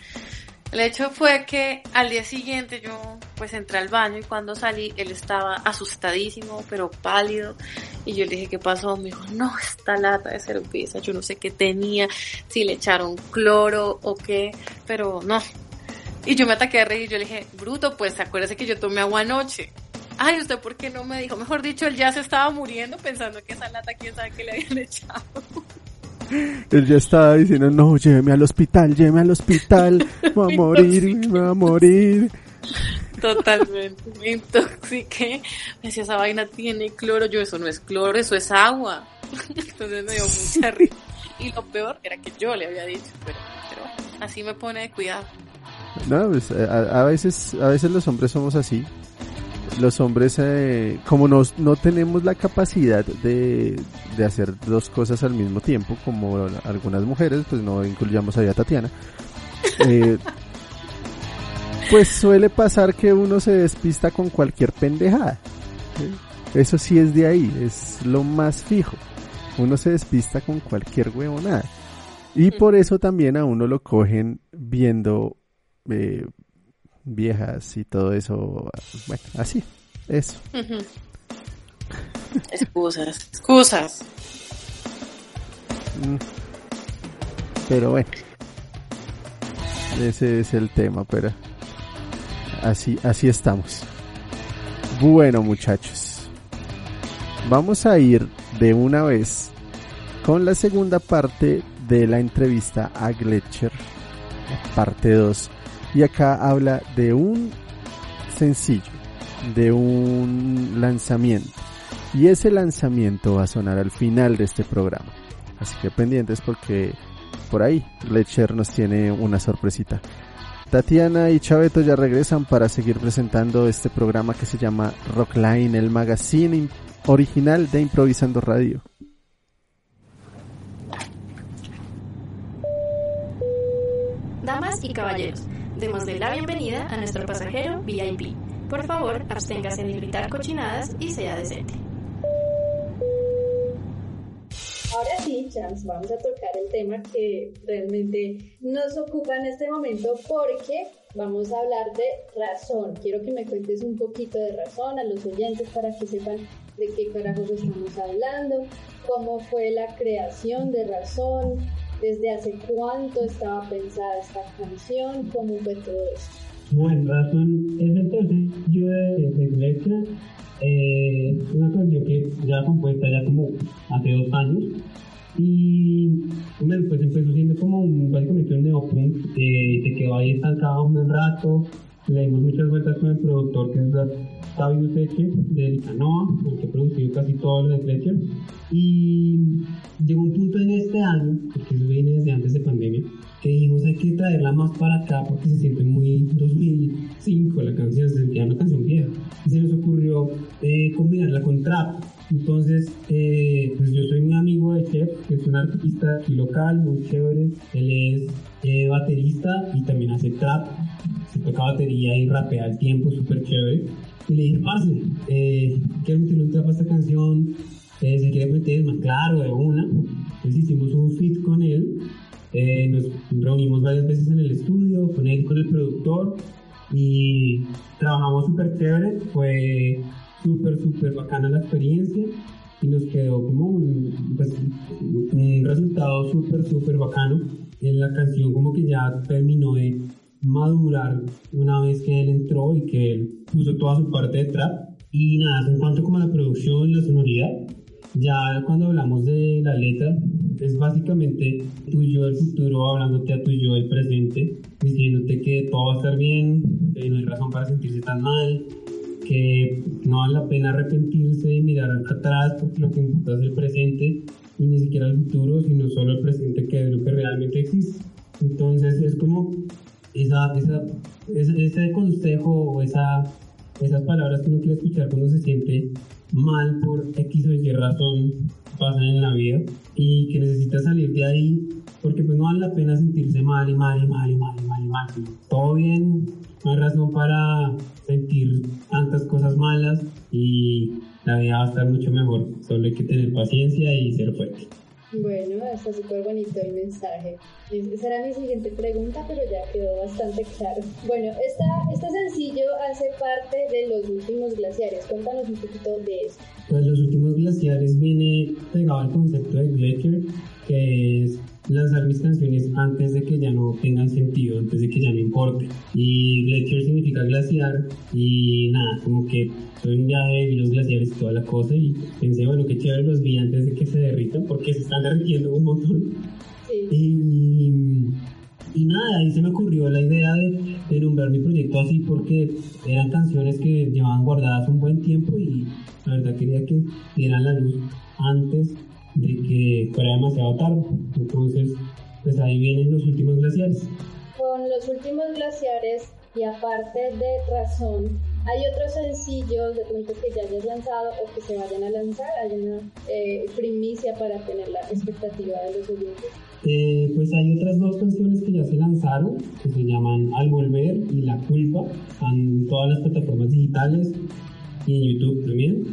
El hecho fue que al día siguiente yo pues entré al baño y cuando salí él estaba asustadísimo, pero pálido. Y yo le dije, ¿qué pasó? Me dijo, no, esta lata de cerveza, yo no sé qué tenía, si le echaron cloro o qué, pero no. Y yo me ataqué a reír y yo le dije, bruto, pues acuérdese que yo tomé agua anoche. Ay, ¿usted por qué no me dijo? Mejor dicho, él ya se estaba muriendo pensando que esa lata, quién sabe qué le habían *laughs* echado.
Él ya estaba diciendo, no, lléveme al hospital, lléveme al hospital, *laughs* me voy a morir, me voy a morir.
Totalmente, me intoxiqué. Me decía, esa vaina tiene cloro. Yo, eso no es cloro, eso es agua. *laughs* Entonces me dio mucha risa. Y lo peor era que yo le había dicho, pero, pero así me pone de cuidado.
No, pues, a, a veces, a veces los hombres somos así. Los hombres, eh, como nos, no tenemos la capacidad de, de hacer dos cosas al mismo tiempo, como algunas mujeres, pues no incluyamos ahí a Tatiana. eh, pues suele pasar que uno se despista con cualquier pendejada. ¿sí? Eso sí es de ahí, es lo más fijo. Uno se despista con cualquier huevonada. Y por eso también a uno lo cogen viendo eh, viejas y todo eso. Bueno, así, eso.
Excusas, excusas.
Mm. Pero bueno, ese es el tema, pero así, así estamos. Bueno, muchachos, vamos a ir de una vez con la segunda parte de la entrevista a Gletscher, parte 2. Y acá habla de un sencillo, de un lanzamiento. Y ese lanzamiento va a sonar al final de este programa. Así que pendientes porque por ahí Gletscher nos tiene una sorpresita. Tatiana y Chaveto ya regresan para seguir presentando este programa que se llama Rockline, el magazine original de Improvisando Radio.
Damas y caballeros, démosle la bienvenida a nuestro pasajero VIP. Por favor, absténgase de gritar cochinadas y sea decente.
Ahora sí, Chams, vamos a tocar el tema que realmente nos ocupa en este momento porque vamos a hablar de razón. Quiero que me cuentes un poquito de razón a los oyentes para que sepan de qué carajos estamos hablando, cómo fue la creación de razón, desde hace cuánto estaba pensada esta canción, cómo fue todo esto.
Bueno, razón es el sencillo de, de Gletscher, eh, una canción que ya compuesta ya como hace dos años y bueno, pues empezó siendo como un, básicamente un neopunk, eh, se quedó ahí estancado un buen rato, le dimos muchas vueltas con el productor que es David Useche de Licanoa, el que ha producido casi todo lo de Gletscher y llegó un punto en este año, porque eso viene desde antes de pandemia, que dijimos hay que traerla más para acá porque se siente muy 2005 la canción, se sentía una canción vieja. Y se nos ocurrió eh, combinarla con trap. Entonces, eh, pues yo soy un amigo de Chef, que es un artista aquí local, muy chévere. Él es eh, baterista y también hace trap. Se toca batería y rapea al tiempo, súper chévere. Y le dije, parce, eh, quiero meterle un trap a esta canción. Eh, se quiere meter más claro de una. Entonces hicimos un fit con él. Eh, nos reunimos varias veces en el estudio, con él, con el productor, y trabajamos súper chévere. Fue súper, súper bacana la experiencia. y nos quedó como un, pues, un resultado súper, súper bacano. En la canción como que ya terminó de madurar una vez que él entró y que él puso toda su parte de trap. Y nada, en cuanto como a la producción, la sonoridad, ya cuando hablamos de la letra, es básicamente y yo del futuro hablándote a y yo del presente, diciéndote que todo va a estar bien, que no hay razón para sentirse tan mal, que no vale la pena arrepentirse y mirar atrás porque lo que importa es el presente y ni siquiera el futuro, sino solo el presente que es lo que realmente existe. Entonces es como esa, esa, ese, ese consejo o esa, esas palabras que uno quiere escuchar cuando se siente mal por X o Y razón pasan en la vida y que necesita salir de ahí porque pues no vale la pena sentirse mal y mal y mal y mal y mal y mal. Todo bien, no hay razón para sentir tantas cosas malas y la vida va a estar mucho mejor. Solo hay que tener paciencia y ser fuerte.
Bueno, está súper bonito el mensaje. Esa era mi siguiente pregunta, pero ya quedó bastante claro. Bueno, esta, este sencillo hace parte de los últimos glaciares. Cuéntanos un poquito de eso.
Pues los últimos glaciares viene pegado al concepto de Glacier, que es lanzar mis canciones antes de que ya no tengan sentido, antes de que ya no importe. Y glacier significa glaciar y nada, como que soy un viaje, vi los glaciares y toda la cosa y pensé, bueno, qué chévere los vi antes de que se derritan porque se están derritiendo un montón. Y, y nada, ahí se me ocurrió la idea de, de, nombrar mi proyecto así porque eran canciones que llevaban guardadas un buen tiempo y la verdad quería que dieran la luz antes de que fuera demasiado tarde. Entonces, pues ahí vienen los últimos glaciares.
Con los últimos glaciares y aparte de Razón, ¿hay otros sencillos de pronto que ya hayas lanzado o que se vayan a lanzar? ¿Hay una eh, primicia para tener la expectativa de los oyentes?
Eh, pues hay otras dos canciones que ya se lanzaron, que se llaman Al Volver y La Culpa, están en todas las plataformas digitales y en YouTube también.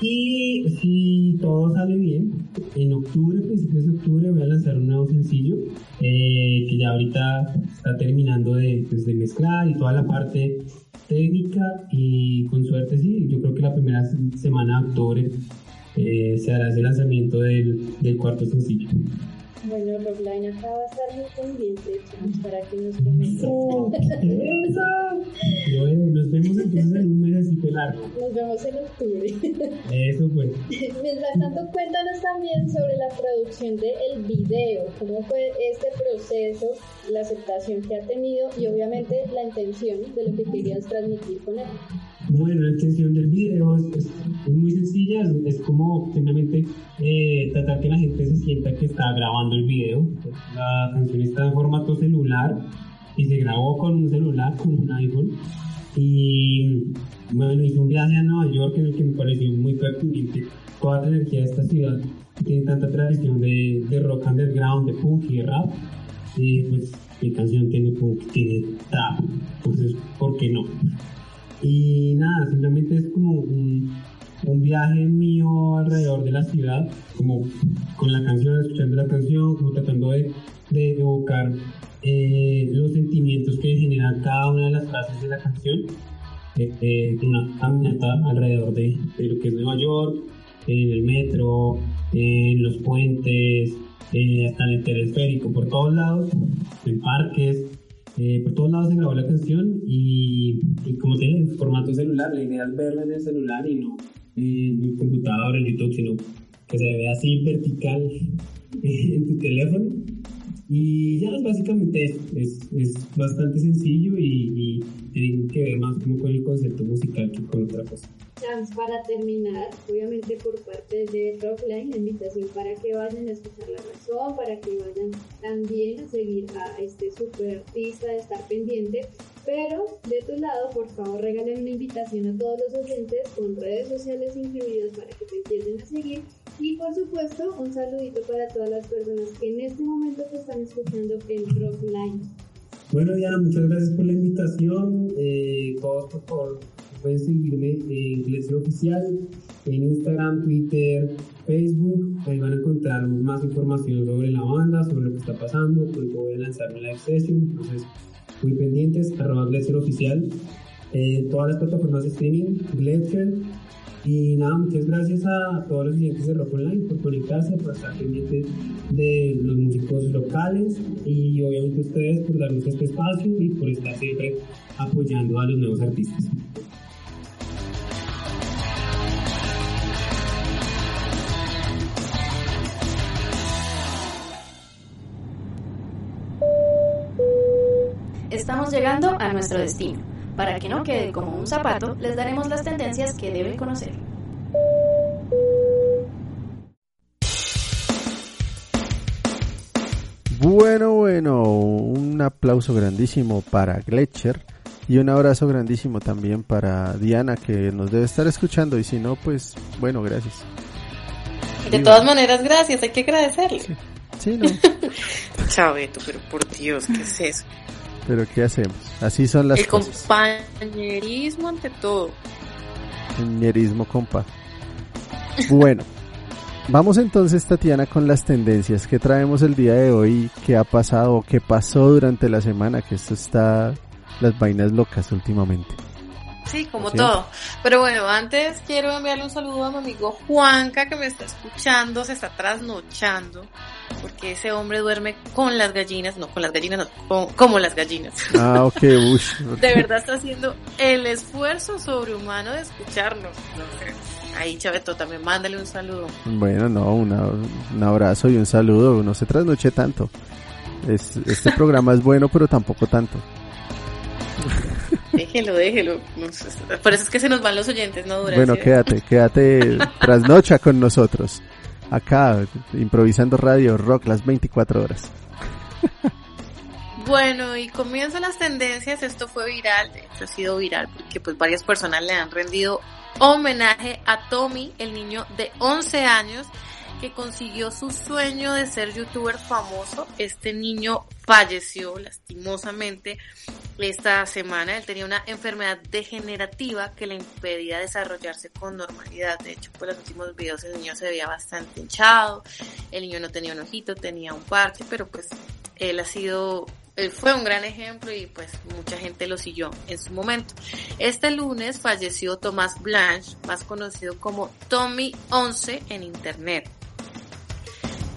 Y si todo sale bien, en octubre, principios de octubre, voy a lanzar un nuevo sencillo eh, que ya ahorita está terminando de, pues, de, mezclar y toda la parte técnica. Y con suerte, sí, yo creo que la primera semana de octubre eh, se hará ese lanzamiento del, del cuarto sencillo.
Bueno, Rockline acá va a estar muy pendiente para que nos comente.
¡Eso! Bueno, nos vemos entonces en un mesecito largo.
Nos vemos en octubre.
Eso pues.
Mientras tanto, cuéntanos también sobre la producción del video. ¿Cómo fue este proceso, la aceptación que ha tenido y obviamente la intención de lo que querías transmitir con él?
Bueno, la intención del video es, muy sencilla, es, como simplemente eh, tratar que la gente se sienta que está grabando el video. La canción está en formato celular y se grabó con un celular, con un iPhone. Y bueno, hice un viaje a Nueva York en el que me pareció muy pertinente toda la energía de esta ciudad que tiene tanta tradición de, de rock underground, de punk y de rap. Y pues mi canción tiene punk, tiene trap, entonces, ¿por qué no? Y nada, simplemente es como un, un, viaje mío alrededor de la ciudad, como con la canción, escuchando la canción, como tratando de, de evocar eh, los sentimientos que genera cada una de las frases de la canción. Eh, eh, una caminata alrededor de, de, lo que es Nueva York, en el metro, en los puentes, hasta en el telesférico, por todos lados, en parques. Eh, por todos lados se grabó la canción y, como te formato celular, la idea es verla en el celular y no en el computador, en YouTube, sino que se vea así vertical *laughs* en tu teléfono. Y ya básicamente es, es, es bastante sencillo y, tiene que ver más como con el concepto musical que con otra cosa.
Para terminar, obviamente por parte de Rockline, la invitación para que vayan a escuchar la razón, para que vayan también a seguir a este super artista, a estar pendiente. Pero de tu lado, por favor, regalen una invitación a todos los oyentes con redes sociales incluidas para que te empiecen a seguir. Y por supuesto, un saludito para todas las personas que en este momento te están escuchando en Rockline.
Bueno, Diana, muchas gracias por la invitación. Eh, todos, por favor, pueden seguirme en Iglesia Oficial, en Instagram, Twitter, Facebook. Ahí van a encontrar más información sobre la banda, sobre lo que está pasando. Pronto voy a lanzar live session, entonces muy pendientes, arroba Glacier Oficial. Eh, todas las plataformas de streaming, Glacier, Y nada, muchas gracias a todos los clientes de Rock Online por conectarse, por estar pendientes de los músicos locales y obviamente ustedes por darnos este espacio y por estar siempre apoyando a los nuevos artistas.
Estamos llegando a nuestro destino. Para que no quede como un zapato, les daremos las tendencias que deben conocer.
Bueno, bueno, un aplauso grandísimo para Gletscher y un abrazo grandísimo también para Diana que nos debe estar escuchando y si no, pues bueno, gracias.
De todas maneras, gracias, hay que agradecerle.
Sí, sí no. *laughs*
Chaveto, pero por Dios, ¿qué es eso?
Pero ¿qué hacemos? Así son las
El
cosas.
compañerismo ante todo.
Compañerismo, compa. Bueno, vamos entonces, Tatiana, con las tendencias que traemos el día de hoy, qué ha pasado, qué pasó durante la semana, que esto está las vainas locas últimamente.
Sí, como
¿Sí?
todo. Pero bueno, antes quiero enviarle un saludo a mi amigo Juanca que me está escuchando, se está trasnochando, porque ese hombre duerme con las gallinas, no con las gallinas, no, con- como las gallinas.
Ah, ok, *laughs* ush.
De verdad está haciendo el esfuerzo sobrehumano de escucharnos. Ahí, Chaveto, también mándale un saludo.
Bueno, no, una- un abrazo y un saludo, no se trasnoche tanto. Es- este programa es bueno, pero tampoco tanto. *laughs*
Déjelo, déjelo. Por eso es que se nos van los oyentes, no dura.
Bueno, quédate, quédate *laughs* trasnocha con nosotros. Acá, improvisando radio rock las 24 horas.
Bueno, y comienzan las tendencias, esto fue viral, de hecho ha sido viral porque pues varias personas le han rendido homenaje a Tommy, el niño de 11 años consiguió su sueño de ser youtuber famoso. Este niño falleció lastimosamente esta semana. Él tenía una enfermedad degenerativa que le impedía desarrollarse con normalidad. De hecho, por los últimos videos el niño se veía bastante hinchado. El niño no tenía un ojito, tenía un parche, pero pues él ha sido él fue un gran ejemplo y pues mucha gente lo siguió en su momento. Este lunes falleció Tomás Blanche, más conocido como Tommy 11 en internet.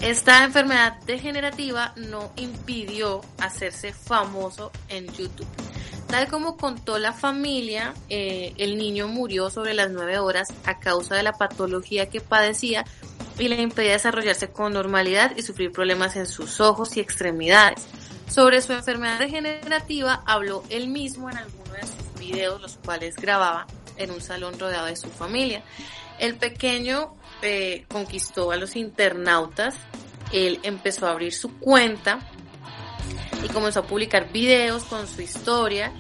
Esta enfermedad degenerativa no impidió hacerse famoso en YouTube. Tal como contó la familia, eh, el niño murió sobre las 9 horas a causa de la patología que padecía y le impedía desarrollarse con normalidad y sufrir problemas en sus ojos y extremidades. Sobre su enfermedad degenerativa habló él mismo en alguno de sus videos, los cuales grababa en un salón rodeado de su familia. El pequeño eh, conquistó a los internautas, él empezó a abrir su cuenta y comenzó a publicar videos con su historia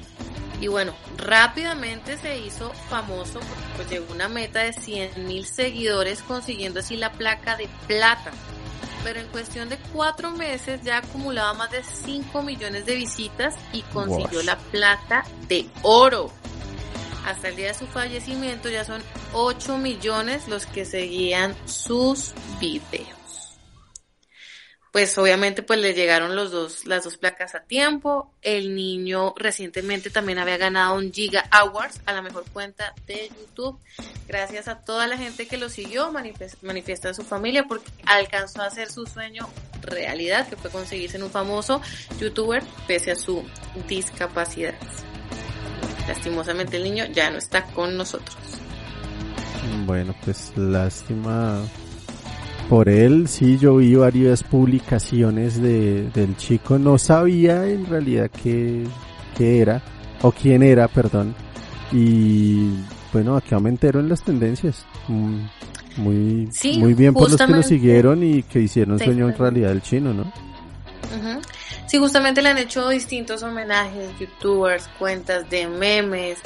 y bueno, rápidamente se hizo famoso porque pues llegó a una meta de 100 mil seguidores consiguiendo así la placa de plata pero en cuestión de cuatro meses ya acumulaba más de 5 millones de visitas y consiguió la plata de oro. Hasta el día de su fallecimiento ya son 8 millones los que seguían sus videos. Pues obviamente pues le llegaron los dos, las dos placas a tiempo. El niño recientemente también había ganado un Giga Awards a la mejor cuenta de YouTube. Gracias a toda la gente que lo siguió, manifiesta a su familia porque alcanzó a hacer su sueño realidad, que fue conseguirse en un famoso youtuber pese a su discapacidad. Lastimosamente el niño ya no está con nosotros.
Bueno, pues lástima por él. Sí, yo vi varias publicaciones de, del chico. No sabía en realidad qué, qué era, o quién era, perdón. Y bueno, acá me entero en las tendencias. Mm, Muy,
Sí,
muy bien por los que lo siguieron y que hicieron sueño en realidad el chino, ¿no?
Sí, justamente le han hecho distintos homenajes, youtubers, cuentas de memes,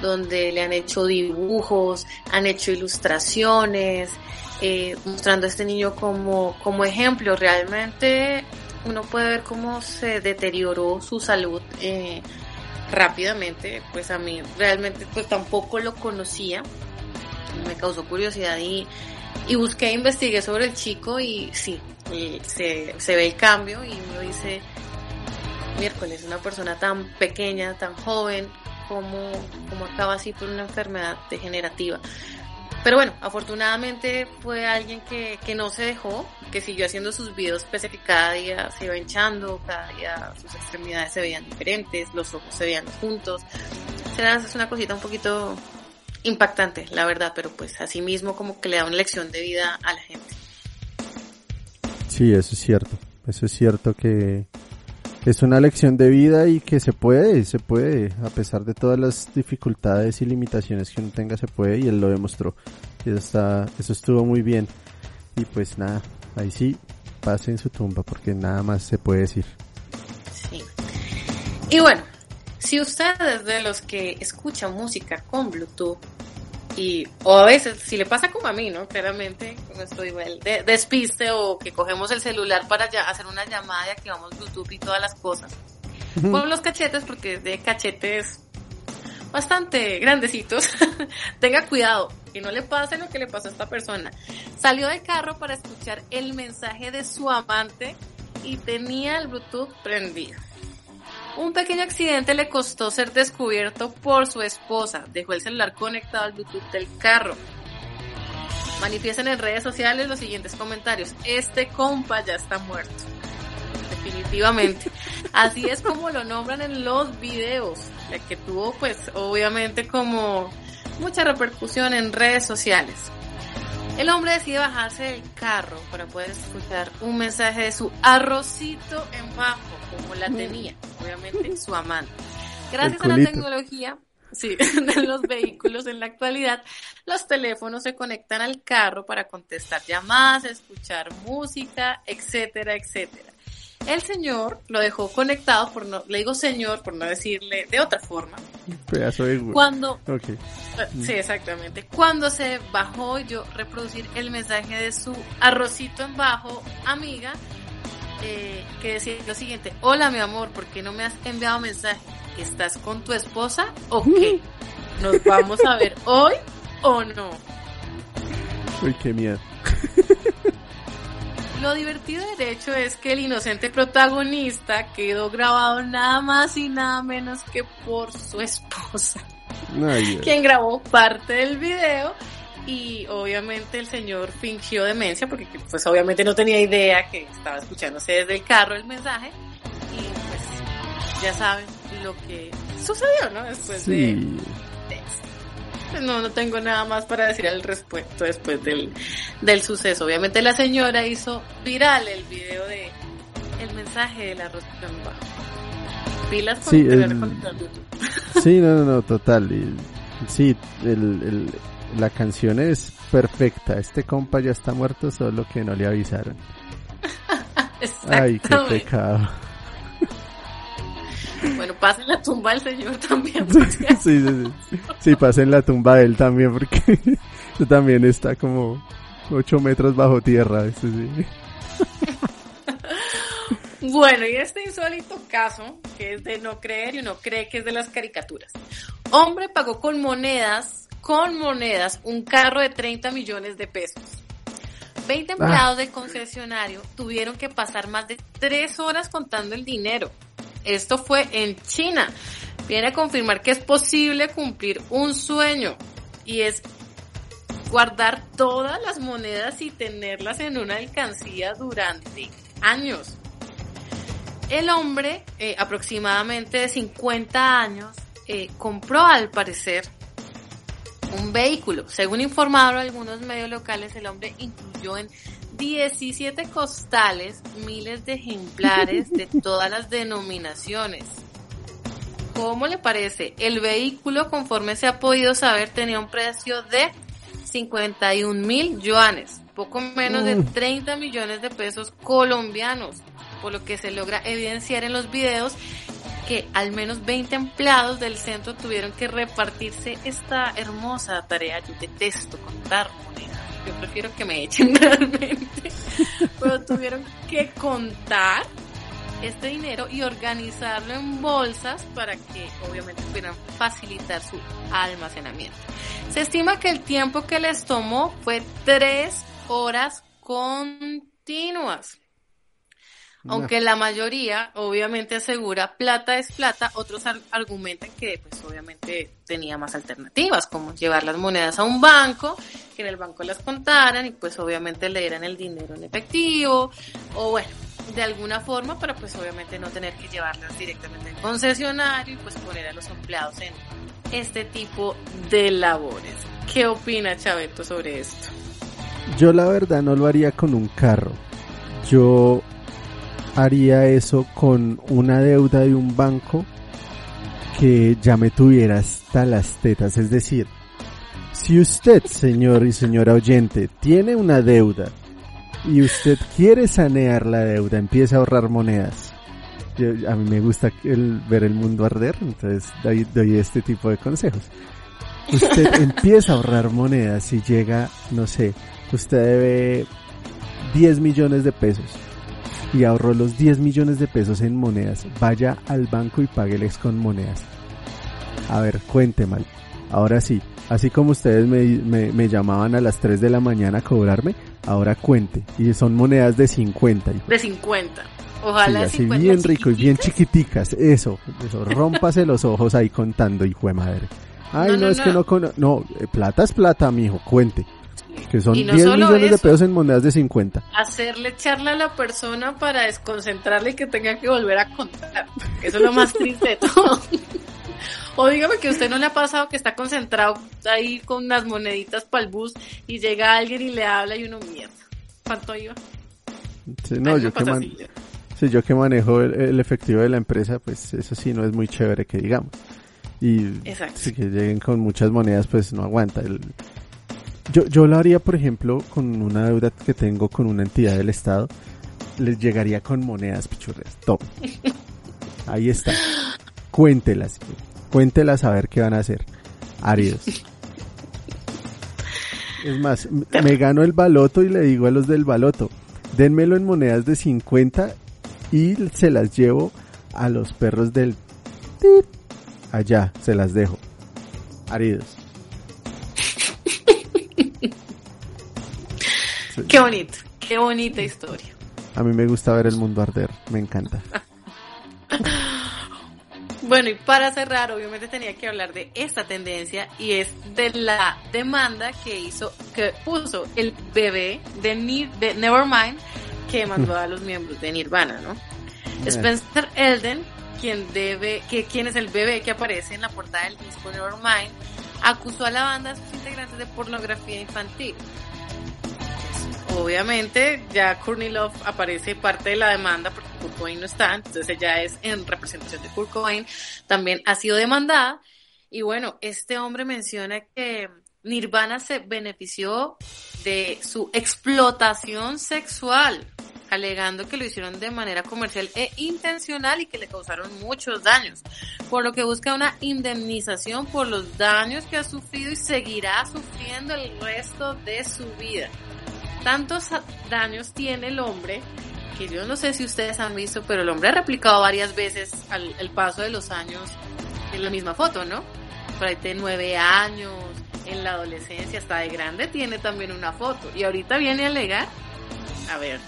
donde le han hecho dibujos, han hecho ilustraciones, eh, mostrando a este niño como, como ejemplo. Realmente uno puede ver cómo se deterioró su salud eh, rápidamente. Pues a mí realmente pues tampoco lo conocía. Me causó curiosidad y, y busqué, investigué sobre el chico y sí, y se, se ve el cambio y uno dice, miércoles, una persona tan pequeña, tan joven, como, como acaba así por una enfermedad degenerativa. Pero bueno, afortunadamente fue alguien que, que no se dejó, que siguió haciendo sus videos pese a que cada día se iba hinchando, cada día sus extremidades se veían diferentes, los ojos se veían juntos. Será es una cosita un poquito impactante, la verdad, pero pues así mismo como que le da una lección de vida a la gente.
Sí, eso es cierto. Eso es cierto que es una lección de vida y que se puede, se puede, a pesar de todas las dificultades y limitaciones que uno tenga, se puede y él lo demostró. Eso, está, eso estuvo muy bien. Y pues nada, ahí sí, pase en su tumba porque nada más se puede decir.
Sí. Y bueno, si usted es de los que escucha música con Bluetooth, y, o a veces, si le pasa como a mí, ¿no? Claramente, nuestro nivel de despiste o que cogemos el celular para ya hacer una llamada y activamos Bluetooth y todas las cosas. Con los cachetes, porque es de cachetes bastante grandecitos, *laughs* tenga cuidado, que no le pase lo que le pasó a esta persona. Salió del carro para escuchar el mensaje de su amante y tenía el Bluetooth prendido. Un pequeño accidente le costó ser descubierto por su esposa. Dejó el celular conectado al Bluetooth del carro. Manifiestan en redes sociales los siguientes comentarios. Este compa ya está muerto. Definitivamente. *laughs* Así es como lo nombran en los videos. La que tuvo pues obviamente como mucha repercusión en redes sociales. El hombre decide bajarse del carro para poder escuchar un mensaje de su arrocito en bajo, como la tenía, obviamente, su amante. Gracias a la tecnología, sí, *laughs* de los vehículos en la actualidad, los teléfonos se conectan al carro para contestar llamadas, escuchar música, etcétera, etcétera. El señor lo dejó conectado, por no, le digo señor por no decirle de otra forma.
Pedazo de...
Cuando... Okay. Sí, exactamente. Cuando se bajó yo reproducir el mensaje de su arrocito en bajo amiga, eh, que decía lo siguiente, hola mi amor, ¿por qué no me has enviado mensaje? ¿Estás con tu esposa o qué? ¿Nos vamos a ver hoy o no? *laughs*
Uy, qué miedo. *laughs*
Lo divertido de hecho es que el inocente protagonista quedó grabado nada más y nada menos que por su esposa, quien grabó parte del video. Y obviamente el señor fingió demencia porque pues obviamente no tenía idea que estaba escuchándose desde el carro el mensaje. Y pues ya saben lo que sucedió, ¿no? Después de pues no, no tengo nada más para decir al respecto después del, del suceso. Obviamente la señora hizo viral el video de el mensaje de la rosca Pilas con
sí, *laughs* sí, no, no, no, total. sí, el, el, la canción es perfecta. Este compa ya está muerto, solo que no le avisaron. *laughs* Ay, qué pecado.
Bueno, pasen la tumba del señor también. *laughs*
Sí, sí, sí, sí. pasen la tumba de él también porque *laughs* también está como 8 metros bajo tierra. Este, sí. *laughs*
Bueno, y este insólito caso, que es de no creer y uno cree que es de las caricaturas. Hombre pagó con monedas, con monedas, un carro de 30 millones de pesos. 20 empleados ah. del concesionario tuvieron que pasar más de 3 horas contando el dinero. Esto fue en China. Viene a confirmar que es posible cumplir un sueño y es guardar todas las monedas y tenerlas en una alcancía durante años. El hombre, eh, aproximadamente de 50 años, eh, compró al parecer un vehículo. Según informaron algunos medios locales, el hombre incluyó en 17 costales, miles de ejemplares de *laughs* todas las denominaciones. ¿Cómo le parece? El vehículo, conforme se ha podido saber, tenía un precio de 51 mil yuanes, poco menos de 30 mm. millones de pesos colombianos, por lo que se logra evidenciar en los videos que al menos 20 empleados del centro tuvieron que repartirse esta hermosa tarea. Yo detesto contar monedas yo prefiero que me echen *laughs* realmente, pero tuvieron que contar este dinero y organizarlo en bolsas para que obviamente pudieran facilitar su almacenamiento. Se estima que el tiempo que les tomó fue tres horas continuas. Aunque la mayoría obviamente asegura plata es plata, otros argumentan que pues obviamente tenía más alternativas, como llevar las monedas a un banco, que en el banco las contaran y pues obviamente le dieran el dinero en efectivo, o bueno, de alguna forma para pues obviamente no tener que llevarlas directamente al concesionario y pues poner a los empleados en este tipo de labores. ¿Qué opina Chaveto sobre esto?
Yo la verdad no lo haría con un carro. Yo haría eso con una deuda de un banco que ya me tuviera hasta las tetas. Es decir, si usted, señor y señora oyente, tiene una deuda y usted quiere sanear la deuda, empieza a ahorrar monedas. a mí me gusta ver el mundo arder, entonces doy, doy este tipo de consejos. Usted *laughs* empieza a ahorrar monedas y llega, no sé, usted debe 10 millones de pesos y ahorró los 10 millones de pesos en monedas. Vaya al banco y págueles con monedas. A ver, cuente mal. Ahora sí, así como ustedes me, me, llamaban a las 3 de la mañana a cobrarme, ahora cuente. Y son monedas de 50.
De 50. Ojalá
sí, así bien rico y bien chiquiticas. Eso, eso, rómpase los ojos ahí contando, hijo de madre. Ay, no, es que no con... No, eh, plata es plata, mijo, cuente. Que son 10 millones de pesos en monedas de 50.
Hacerle charla a la persona para desconcentrarle y que tenga que volver a contar. Eso es lo más triste de todo. O dígame que a usted no le ha pasado que está concentrado ahí con unas moneditas para el bus y llega alguien y le habla y uno mierda. ¿Cuánto iba?
Sí, no, yo que, sí, yo que manejo el, efectivo de la empresa, pues eso sí no es muy chévere que digamos. Y si que lleguen con muchas monedas, pues no aguanta. El, yo, yo lo haría, por ejemplo, con una deuda que tengo con una entidad del Estado. Les llegaría con monedas pichurres. Top. *laughs* Ahí está. Cuéntelas. Cuéntelas a ver qué van a hacer. Áridos. Es más, me gano el baloto y le digo a los del baloto, denmelo en monedas de 50 y se las llevo a los perros del Allá, se las dejo.
Qué bonito, qué bonita historia.
A mí me gusta ver el mundo arder, me encanta. *laughs*
Bueno, y para cerrar, obviamente tenía que hablar de esta tendencia y es de la demanda que hizo, que puso el bebé de, Nevermind que mandó a los miembros de Nirvana, ¿no? Spencer Elden, quien debe, que quien es el bebé que aparece en la portada del disco Nevermind, acusó a la banda a sus integrantes de pornografía infantil. Obviamente ya Courtney Love aparece parte de la demanda porque Kurt Cobain no está, entonces ella es en representación de Kurt Cobain, también ha sido demandada y bueno, este hombre menciona que Nirvana se benefició de su explotación sexual, alegando que lo hicieron de manera comercial e intencional y que le causaron muchos daños, por lo que busca una indemnización por los daños que ha sufrido y seguirá sufriendo el resto de su vida tantos daños tiene el hombre que yo no sé si ustedes han visto, pero el hombre ha replicado varias veces al paso de los años en la misma foto, ¿no? Por ahí de nueve años, en la adolescencia, hasta de grande tiene también una foto. Y ahorita viene a alegar, a ver.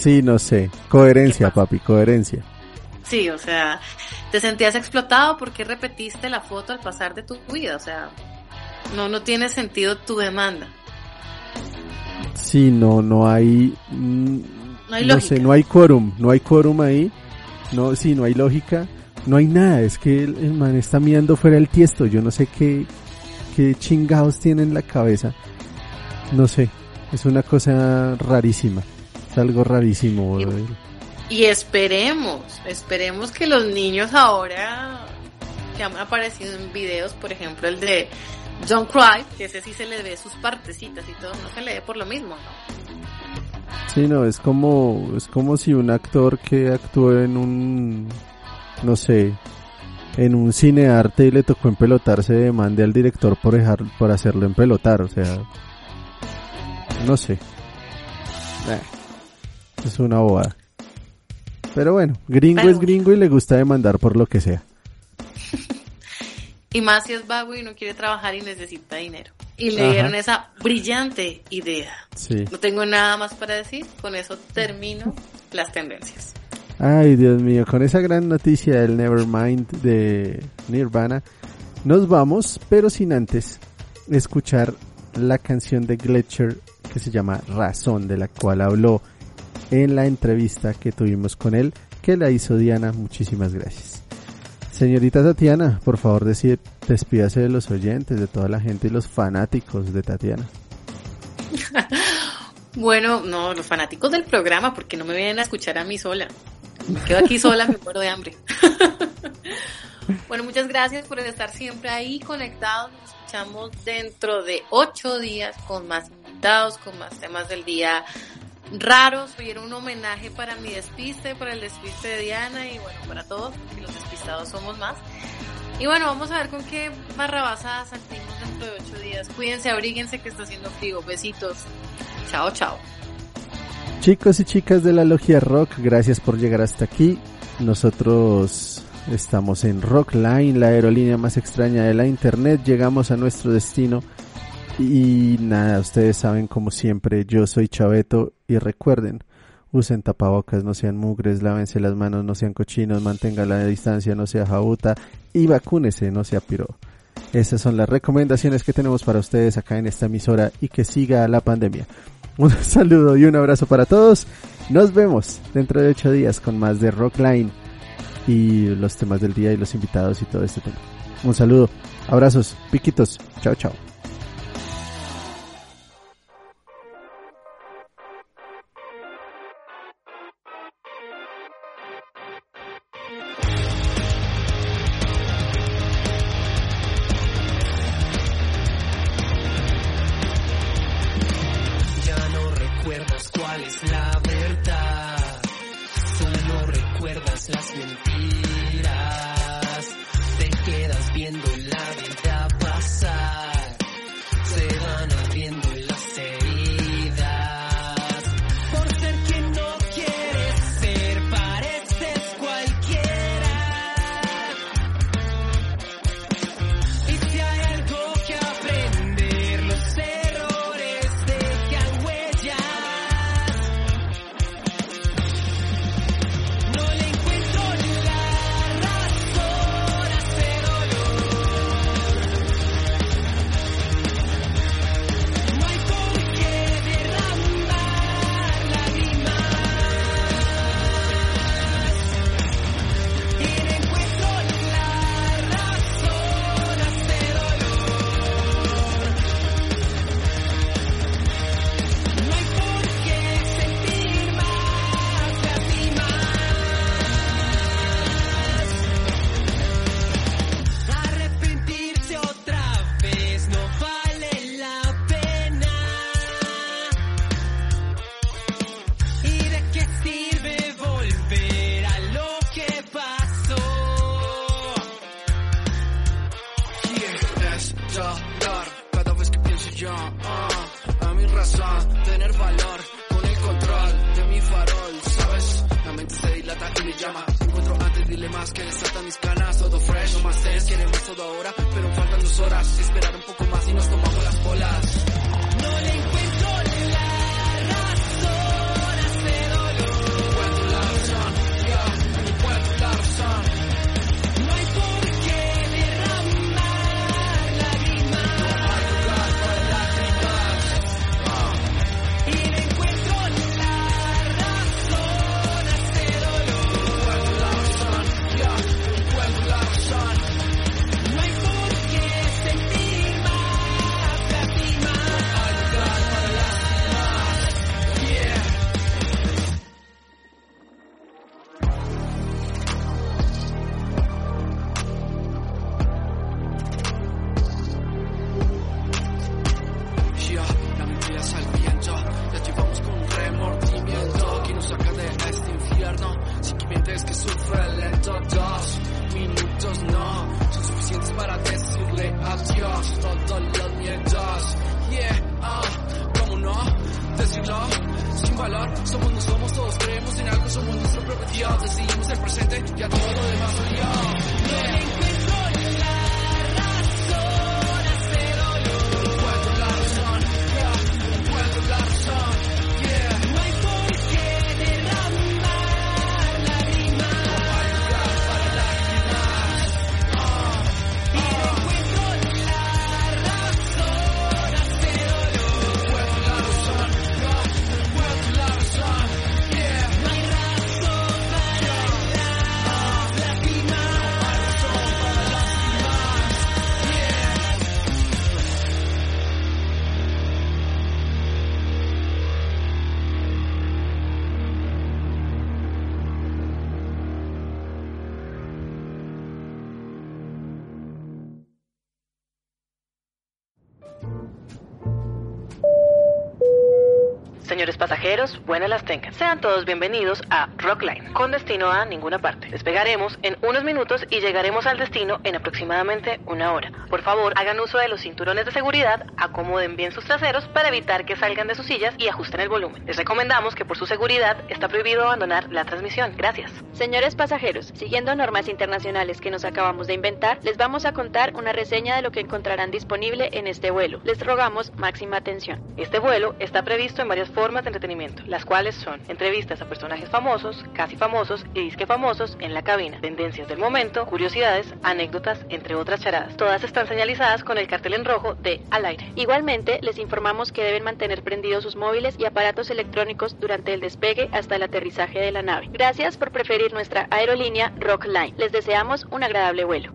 Sí, no sé. Coherencia, papi, coherencia.
Sí, o sea, te sentías explotado porque repetiste la foto al pasar de tu vida, o sea, no, no tiene sentido tu demanda.
Sí, no, no hay, mm, no, hay no sé, no hay quórum, no hay quórum ahí, no, sí, no hay lógica, no hay nada, es que el, man está mirando fuera del tiesto, yo no sé qué, qué chingados tiene en la cabeza, no sé, es una cosa rarísima, es algo rarísimo.
y esperemos, esperemos que los niños ahora que han aparecido en videos, por ejemplo el de John Cry, que ese sí se le ve sus partecitas y todo, no se le ve por lo mismo, ¿no?
Sí, no, es como, es como si un actor que actuó en un, no sé, en un cine arte y le tocó empelotarse demande al director por dejar, por hacerlo empelotar, o sea, no sé. Eh, es una bobada. Pero bueno, gringo es gringo y le gusta demandar por lo que sea. *laughs*
Y más si es vago y no quiere trabajar y necesita dinero. Y le dieron esa brillante idea. No tengo nada más para decir, con eso termino las tendencias.
Ay, Dios mío, con esa gran noticia del Nevermind de Nirvana, nos vamos, pero sin antes escuchar la canción de Gletscher que se llama Razón, de la cual habló en la entrevista que tuvimos con él, que la hizo Diana. Muchísimas gracias. Señorita Tatiana, por favor decide, despídase de los oyentes, de toda la gente y los fanáticos de Tatiana. *laughs*
bueno, no, los fanáticos del programa, porque no me vienen a escuchar a mí sola. Me quedo aquí sola, me muero de hambre. *laughs* bueno, muchas gracias por estar siempre ahí conectados. Nos escuchamos dentro de ocho días con más invitados, con más temas del día raros. Hoy era un homenaje para mi despiste, para el despiste de Diana y bueno, para todos, porque los despistados somos más. Y bueno, vamos a ver con qué barrabasadas salimos dentro de ocho días. Cuídense, abríguense que está haciendo frío. Besitos. Chao, chao.
Chicos y chicas de la Logia Rock, gracias por llegar hasta aquí. Nosotros estamos en Rockline, la aerolínea más extraña de la internet. Llegamos a nuestro destino. Y nada, ustedes saben como siempre, yo soy Chaveto y recuerden, usen tapabocas, no sean mugres, lávense las manos, no sean cochinos, mantengan la distancia, no sea jauta y vacúnese, no sea piro. Esas son las recomendaciones que tenemos para ustedes acá en esta emisora y que siga la pandemia. *laughs* Un saludo y un abrazo para todos. Nos vemos dentro de ocho días con más de Rockline y los temas del día y los invitados y todo este tema. Un saludo, abrazos, piquitos, chao chao.
Somos
no somos, todos creemos en algo, somos nuestro propio Dios. Decidimos el presente y a todo lo demás olvidamos.
Pasajeros, buenas las tengan. Sean todos bienvenidos a Rockline, con destino a ninguna parte. Despegaremos en unos minutos y llegaremos al destino en aproximadamente una hora. Por favor, hagan uso de los cinturones de seguridad, acomoden bien sus traseros para evitar que salgan de sus sillas y ajusten el volumen. Les recomendamos que por su seguridad está prohibido abandonar la transmisión. Gracias.
Señores pasajeros, siguiendo normas internacionales que nos acabamos de inventar, les vamos a contar una reseña de lo que encontrarán disponible en este vuelo. Les rogamos máxima atención.
Este vuelo está previsto en varias formas de entretenimiento, las cuales son entrevistas a personajes famosos, casi famosos y disque famosos en la cabina, tendencias del momento, curiosidades, anécdotas, entre otras charadas. Todas están señalizadas con el cartel en rojo de al aire.
Igualmente, les informamos que deben mantener prendidos sus móviles y aparatos electrónicos durante el despegue hasta el aterrizaje de la nave. Gracias por preferir nuestra aerolínea Rockline. Les deseamos un agradable vuelo.